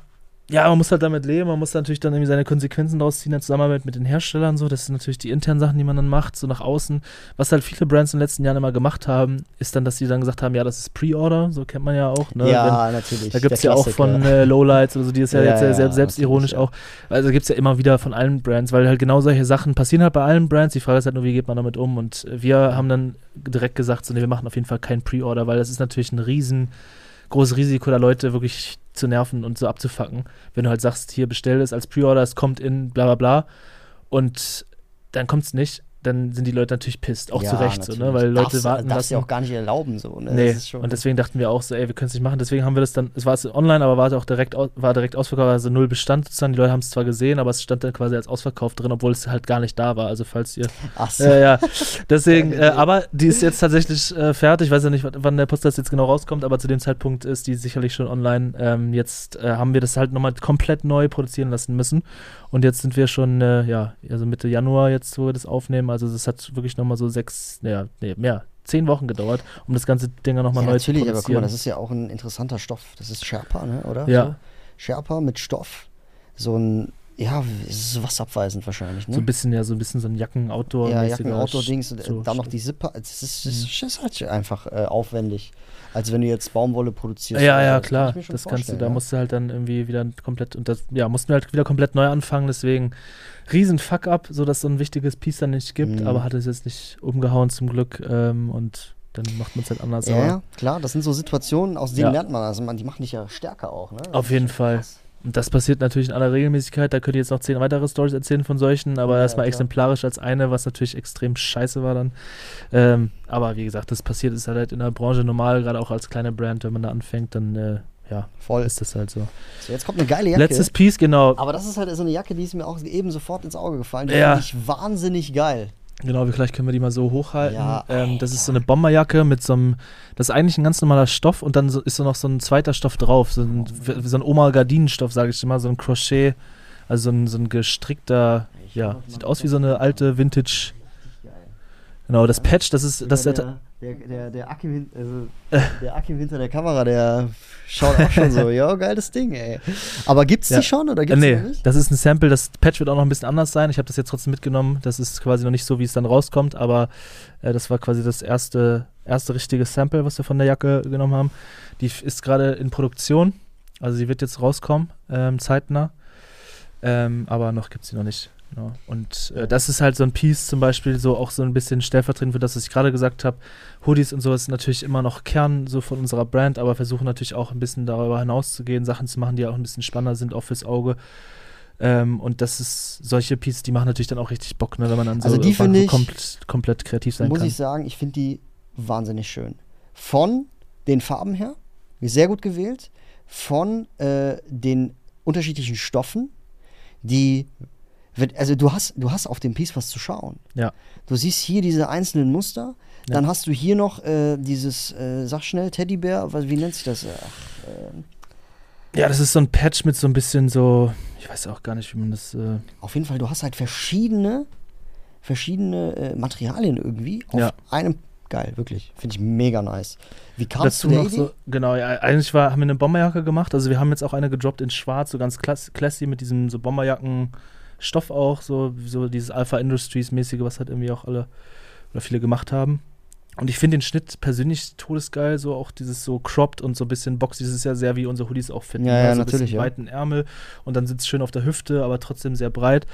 Ja, man muss halt damit leben, man muss natürlich dann irgendwie seine Konsequenzen daraus ziehen, in Zusammenarbeit mit den Herstellern so. Das sind natürlich die internen Sachen, die man dann macht, so nach außen. Was halt viele Brands in den letzten Jahren immer gemacht haben, ist dann, dass sie dann gesagt haben, ja, das ist Pre-Order, so kennt man ja auch. Ne? Wenn, ja, natürlich. da gibt es ja auch von äh, Lowlights oder so, die ist ja, Ja, jetzt ja, sehr selbstironisch auch. Also gibt es ja immer wieder von allen Brands, weil halt genau solche Sachen passieren halt bei allen Brands. Die Frage ist halt nur, wie geht man damit um? Und wir haben dann direkt gesagt, so, nee, wir machen auf jeden Fall kein Pre-Order, weil das ist natürlich ein riesen großes Risiko, da Leute wirklich zu nerven und so abzufacken. Wenn du halt sagst, hier bestell es als Pre-Order, es kommt in bla bla bla und dann kommt es nicht dann sind die Leute natürlich pisst, auch Ja, zu Recht so, ne? Weil Leute darfst, warten darfst lassen. du auch gar nicht erlauben, so. Ne? Nee, Das und deswegen dachten wir auch so, ey, wir können es nicht machen. Deswegen haben wir das dann, es war online, aber war auch direkt, war direkt ausverkauft, also null Bestand sozusagen. Die Leute haben es zwar gesehen, aber es stand dann quasi als Ausverkauf drin, obwohl es halt gar nicht da war. Also falls ihr, Ach so. ja, ja, deswegen, äh, Idee. aber die ist jetzt tatsächlich äh, fertig. Ich weiß ja nicht, wann- der Podcast jetzt genau rauskommt, aber zu dem Zeitpunkt ist die sicherlich schon online. Ähm, jetzt äh, haben wir das halt nochmal komplett neu produzieren lassen müssen. Und jetzt sind wir schon, äh, ja, also Mitte Januar jetzt, wo wir das aufnehmen. Also das hat wirklich nochmal so sechs, ja, nee, mehr, zehn Wochen gedauert, um das ganze Ding nochmal ja, neu zu natürlich, produzieren. aber guck mal, das ist ja auch ein interessanter Stoff. Das ist Sherpa, ne? oder? Ja. So? Sherpa mit Stoff. So ein, ja, es ist wasserabweisend wahrscheinlich, ne? So ein bisschen, ja, so ein bisschen so ein Jacken-Outdoor. ja, Jacken, Outdoor-Dings, und, äh, so dann noch die Zipper. Es ist, es ist halt einfach äh, aufwendig, als wenn du jetzt Baumwolle produzierst. Ja, ja. Das kann klar. schon Das kannst du, da ja. musst du halt dann irgendwie wieder komplett, und das, ja, mussten wir halt wieder komplett neu anfangen, deswegen riesen Fuck-up, sodass so ein wichtiges Piece dann nicht gibt, Mhm. aber hat es jetzt nicht umgehauen zum Glück ähm, und dann macht man es halt anders. Ja, klar, das sind so Situationen, aus denen Ja. lernt man. Also man, die machen dich ja stärker auch, ne? Das Auf jeden Fall. krass. Und das passiert natürlich in aller Regelmäßigkeit. Da könnt ihr jetzt noch zehn weitere Stories erzählen von solchen, aber Ja, klar. exemplarisch als eine, was natürlich extrem scheiße war dann. Ähm, aber wie gesagt, das passiert ist halt in der Branche normal, gerade auch als kleine Brand, wenn man da anfängt, dann äh, ja, Voll. ist das halt so. So, jetzt kommt eine geile Jacke. Letztes Piece, genau. aber das ist halt so eine Jacke, die ist mir auch eben sofort ins Auge gefallen. Die Ja. finde ich wahnsinnig geil. Genau, vielleicht können wir die mal so hochhalten. Ja, ähm, das ist so eine Bomberjacke mit so einem, das ist eigentlich ein ganz normaler Stoff und dann so, ist so noch so ein zweiter Stoff drauf, so ein, so ein Oma-Gardinenstoff, sage ich immer, so ein Crochet, also so ein, so ein gestrickter, ja, sieht aus wie so eine alte Vintage, genau, das Patch, das ist, das ist, der, der, der, Akim, also, der Akim hinter der Kamera, der schaut auch schon so, ja, geiles Ding, ey. Aber gibt's Ja. die schon oder äh, gibt's die nee, noch nicht? das ist ein Sample, das Patch wird auch noch ein bisschen anders sein, ich habe das jetzt trotzdem mitgenommen, das ist quasi noch nicht so, wie es dann rauskommt, aber äh, das war quasi das erste, erste richtige Sample, was wir von der Jacke genommen haben. Die ist gerade in Produktion, also sie wird jetzt rauskommen, ähm, zeitnah. Ähm, aber noch gibt es sie noch nicht. Genau. Und äh, das ist halt so ein Piece zum Beispiel, so auch so ein bisschen stellvertretend für das, was ich gerade gesagt habe. Hoodies und so ist natürlich immer noch Kern so von unserer Brand, aber versuchen natürlich auch ein bisschen darüber hinauszugehen, Sachen zu machen, die auch ein bisschen spannender sind, auch fürs Auge. Ähm, und das ist solche Pieces, die machen natürlich dann auch richtig Bock, ne, wenn man dann so Also die irgendwann finde so ich- komplett, komplett kreativ sein Muss kann. ich sagen, ich finde die wahnsinnig schön. Von den Farben her, sehr gut gewählt. Von äh, den unterschiedlichen Stoffen, die wird- also du hast, du hast auf dem Piece was zu schauen. Ja. Du siehst hier diese einzelnen Muster, Ja. dann hast du hier noch äh, dieses, äh, sag schnell, Teddybär, was, wie nennt sich das? Ach, ähm, Ja, das ist so ein Patch mit so ein bisschen so, ich weiß auch gar nicht, wie man das. Äh, auf jeden Fall, du hast halt verschiedene, verschiedene äh, Materialien irgendwie auf Ja. einem, geil, wirklich, finde ich mega nice. Wie kamst dazu du noch so, genau, ja, eigentlich war, haben wir eine Bomberjacke gemacht. Also wir haben jetzt auch eine gedroppt in Schwarz, so ganz classy mit diesem so Bomberjacken-Stoff auch, so, so dieses Alpha Industries-mäßige, was halt irgendwie auch alle oder viele gemacht haben. Und ich finde den Schnitt persönlich todesgeil, so auch dieses so cropped und so ein bisschen boxy. Das ist ja sehr wie unsere Hoodies auch finden. Ja, ja, also natürlich, Ein bisschen ja. weiten Ärmel und dann sitzt schön auf der Hüfte, aber trotzdem sehr breit.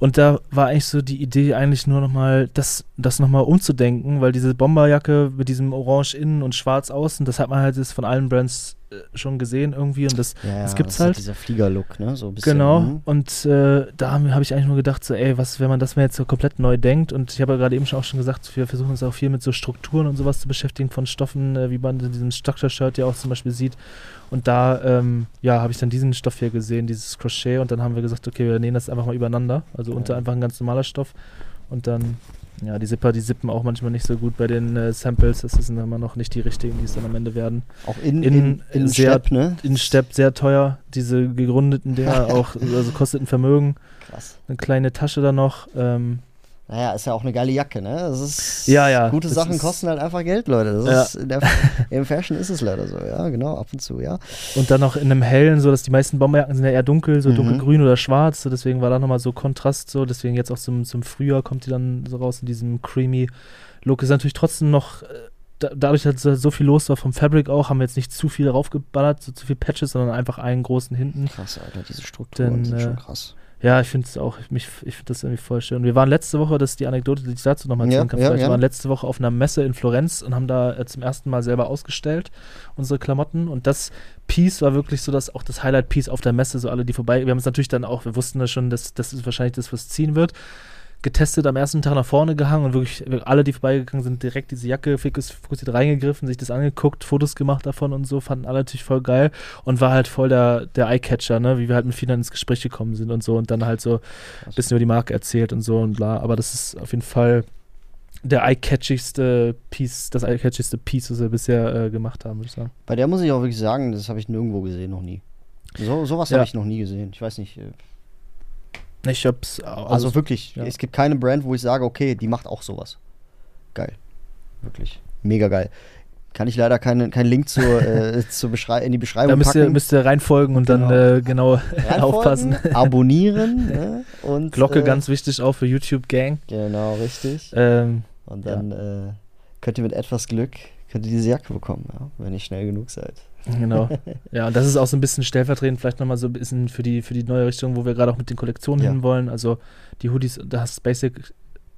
Und da war eigentlich so die Idee, eigentlich nur nochmal das, das nochmal umzudenken, weil diese Bomberjacke mit diesem Orange innen und Schwarz außen, das hat man halt jetzt von allen Brands schon gesehen irgendwie und das, Ja, das gibt's ist halt. dieser Fliegerlook, ne? So ein bisschen. Genau, mhm. und äh, da habe hab ich eigentlich nur gedacht, so, ey, was, wenn man das mal jetzt so komplett neu denkt, und ich habe ja gerade eben schon auch schon gesagt, wir versuchen uns auch viel mit so Strukturen und sowas zu beschäftigen von Stoffen, äh, wie man in diesem Structure-Shirt ja auch zum Beispiel sieht. Und da, ähm, ja, habe ich dann diesen Stoff hier gesehen, dieses Crochet, und dann haben wir gesagt, okay, wir nähen das einfach mal übereinander, also Ja. unter einfach ein ganz normaler Stoff. Und dann, ja, die Zipper, die sippen auch manchmal nicht so gut bei den äh, Samples, das sind immer noch nicht die richtigen, die es dann am Ende werden. Auch in, in- in, in, sehr- Stepp, ne? In Stepp sehr teuer, diese gerundeten Dinger auch, also kostet ein Vermögen. Krass. Eine kleine Tasche da noch. Ähm, Naja, ist ja auch eine geile Jacke, ne? Das ist, Ja, ja, Gute das Sachen kosten halt einfach Geld, Leute. Das Ja. ist in der, Im Fashion ist es leider so, ja, genau, ab und zu, ja. und dann noch in einem hellen, so dass die meisten Bomberjacken sind ja eher dunkel, so Mhm. dunkelgrün oder schwarz. So deswegen war da nochmal so Kontrast, so deswegen jetzt auch zum, zum Frühjahr kommt die dann so raus in diesem creamy Look. Ist natürlich trotzdem noch, äh, da, dadurch, dass so viel los war vom Fabric auch, haben wir jetzt nicht zu viel draufgeballert, so zu viel Patches, sondern einfach einen großen hinten. Krass, Alter, diese Strukturen Dann, sind äh, schon krass. Ja, ich finde es auch, mich, ich finde das irgendwie voll schön. Und wir waren letzte Woche, das ist die Anekdote, die ich dazu nochmal erzählen Ja, kann. ja, vielleicht. wir waren letzte Woche auf einer Messe in Florenz und haben da äh, zum ersten Mal selber ausgestellt, unsere Klamotten. Und das Piece war wirklich so, dass auch das Highlight-Piece auf der Messe, so alle, die vorbei, wir haben es natürlich dann auch, wir wussten das schon, dass das ist wahrscheinlich das, was ziehen wird. Getestet, am ersten Tag nach vorne gehangen und wirklich alle, die vorbeigegangen sind, direkt diese Jacke fokussiert reingegriffen, sich das angeguckt, Fotos gemacht davon und so, fanden alle natürlich voll geil und war halt voll der, der Eyecatcher, ne, wie wir halt mit vielen ins Gespräch gekommen sind und so und dann halt so ein bisschen über die Marke erzählt und so und bla, aber das ist auf jeden Fall der eye-catchigste Piece, das eye-catchigste Piece, was wir bisher äh, gemacht haben, würde ich sagen. Bei der muss ich auch wirklich sagen, das habe ich nirgendwo gesehen, noch nie. So, sowas ja. habe ich noch nie gesehen. Ich weiß nicht. Äh, ich hab's. Also, also wirklich, ja. es gibt keine Brand, wo ich sage, okay, die macht auch sowas. Geil. Wirklich. Mega geil. Kann ich leider keinen kein Link zur, äh, zur in die Beschreibung da müsst packen. Ihr, müsst ihr reinfolgen und genau. dann äh, genau aufpassen. Abonnieren. ne? und, Glocke äh, ganz wichtig auch für YouTube Gang. Genau, richtig. Ähm, und dann ja. Äh, könnt ihr mit etwas Glück könnt ihr diese Jacke bekommen, ja? wenn ihr schnell genug seid. Genau. Ja, und das ist auch so ein bisschen stellvertretend, vielleicht nochmal so ein bisschen für die, für die neue Richtung, wo wir gerade auch mit den Kollektionen ja. hinwollen. Also die Hoodies, da hast Basic,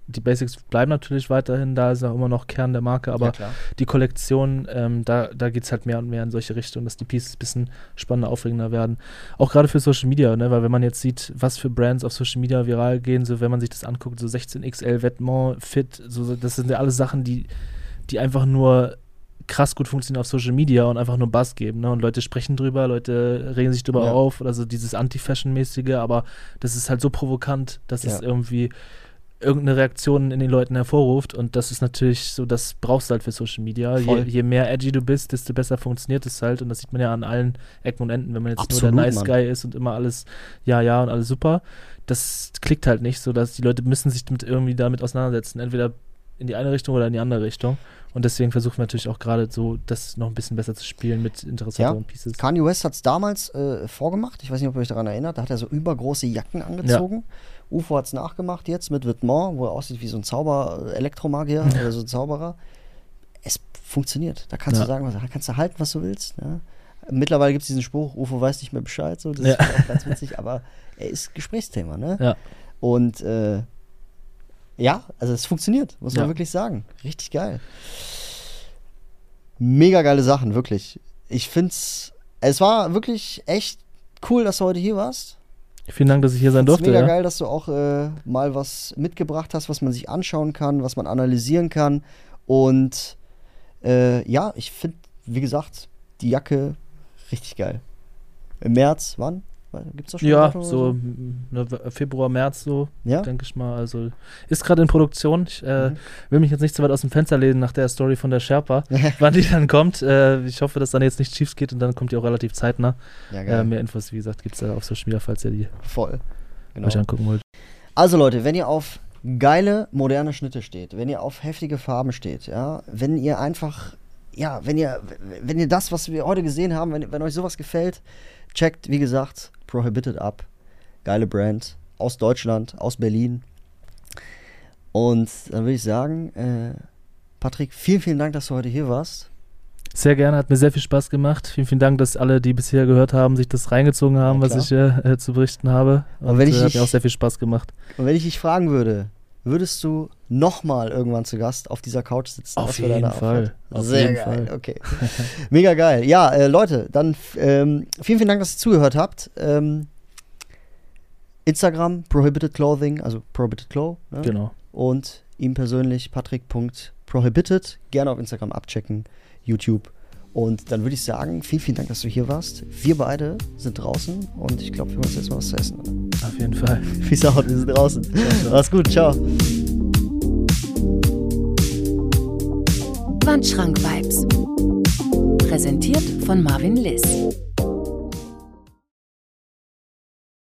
die Basics bleiben natürlich weiterhin, da ist auch immer noch Kern der Marke, aber ja, die Kollektion, ähm, da, da geht es halt mehr und mehr in solche Richtungen, dass die Pieces ein bisschen spannender, aufregender werden. Auch gerade für Social Media, ne? weil wenn man jetzt sieht, was für Brands auf Social Media viral gehen, so wenn man sich das anguckt, so 16XL, Vetements, Fit, so, das sind ja alles Sachen, die, die einfach nur krass gut funktionieren auf Social Media und einfach nur Buzz geben. Ne? Und Leute sprechen drüber, Leute regen sich drüber ja. auf, also dieses Anti-Fashion-mäßige, aber das ist halt so provokant, dass ja. es irgendwie irgendeine Reaktion in den Leuten hervorruft und das ist natürlich so, das brauchst du halt für Social Media. Je, je, mehr edgy du bist, desto besser funktioniert es halt und das sieht man ja an allen Ecken und Enden, wenn man jetzt Absolut, nur der Nice Mann. Guy ist und immer alles ja, ja und alles super. Das klickt halt nicht, so dass die Leute müssen sich mit irgendwie damit auseinandersetzen. Entweder in die eine Richtung oder in die andere Richtung. Und deswegen versuchen wir natürlich auch gerade so, das noch ein bisschen besser zu spielen mit interessanteren ja. Pieces. Kanye West hat es damals äh, vorgemacht. Ich weiß nicht, ob ihr euch daran erinnert. Da hat er so übergroße Jacken angezogen. Ja. UFO hat es nachgemacht jetzt mit Vêtements, wo er aussieht wie so ein Zauber, äh, Elektromagier oder so ein Zauberer. Es funktioniert. Da kannst ja. du sagen, da kannst du halten, was du willst. Ne? Mittlerweile gibt es diesen Spruch, UFO weiß nicht mehr Bescheid. So, das ist auch ganz witzig, aber er ist Gesprächsthema. Ne? Ja. Und äh, ja, also es funktioniert, muss man ja. wirklich sagen. Richtig geil. Mega geile Sachen, wirklich. Ich find's, es war wirklich echt cool, dass du heute hier warst. Vielen Dank, dass ich hier sein durfte. Mega ja. geil, dass du auch äh, mal was mitgebracht hast, was man sich anschauen kann, was man analysieren kann. Und äh, ja, ich finde, wie gesagt, die Jacke richtig geil. Im März, wann? Gibt es da schon Ja, so, so? Ne, Februar, März so, ja? denke ich mal. Also ist gerade in Produktion. Ich äh, mhm. will mich jetzt nicht zu weit aus dem Fenster lehnen nach der Story von der Sherpa, wann die dann kommt. Äh, ich hoffe, dass dann jetzt nicht schief geht und dann kommt die auch relativ zeitnah. Ja, äh, mehr Infos, wie gesagt, gibt es da auf Social Media, falls ihr die Voll. Genau. euch angucken wollt. Also Leute, wenn ihr auf geile, moderne Schnitte steht, wenn ihr auf heftige Farben steht, ja, wenn ihr einfach, ja, wenn ihr, wenn ihr das, was wir heute gesehen haben, wenn, wenn euch sowas gefällt, checkt, wie gesagt, Prohibited ab. Geile Brand. Aus Deutschland, aus Berlin. Und dann würde ich sagen, äh, Patrick, vielen, vielen Dank, dass du heute hier warst. Sehr gerne, hat mir sehr viel Spaß gemacht. Vielen, vielen Dank, dass alle, die bisher gehört haben, sich das reingezogen haben, ja, was ich äh, zu berichten habe. Und, und wenn ich, äh, hat mir auch sehr viel Spaß gemacht. Und wenn ich dich fragen würde, würdest du nochmal irgendwann zu Gast auf dieser Couch sitzen? Auf jeden Fall. Auf Sehr jeden geil, Fall. okay. Mega geil. Ja, äh, Leute, dann ähm, vielen, vielen Dank, dass ihr zugehört habt. Ähm, Instagram, Prohibited Clothing, also Prohibited Clo. Ne? Genau. Und ihm persönlich, patrick.prohibited. Gerne auf Instagram abchecken, YouTube. Und dann würde ich sagen, vielen, vielen Dank, dass du hier warst. Wir beide sind draußen und ich glaube, wir holen uns jetzt mal was zu essen. Auf jeden Fall. Peace out, wir sind draußen. Mach's gut, ciao. Wandschrank Vibes. Präsentiert von Marvin Liss.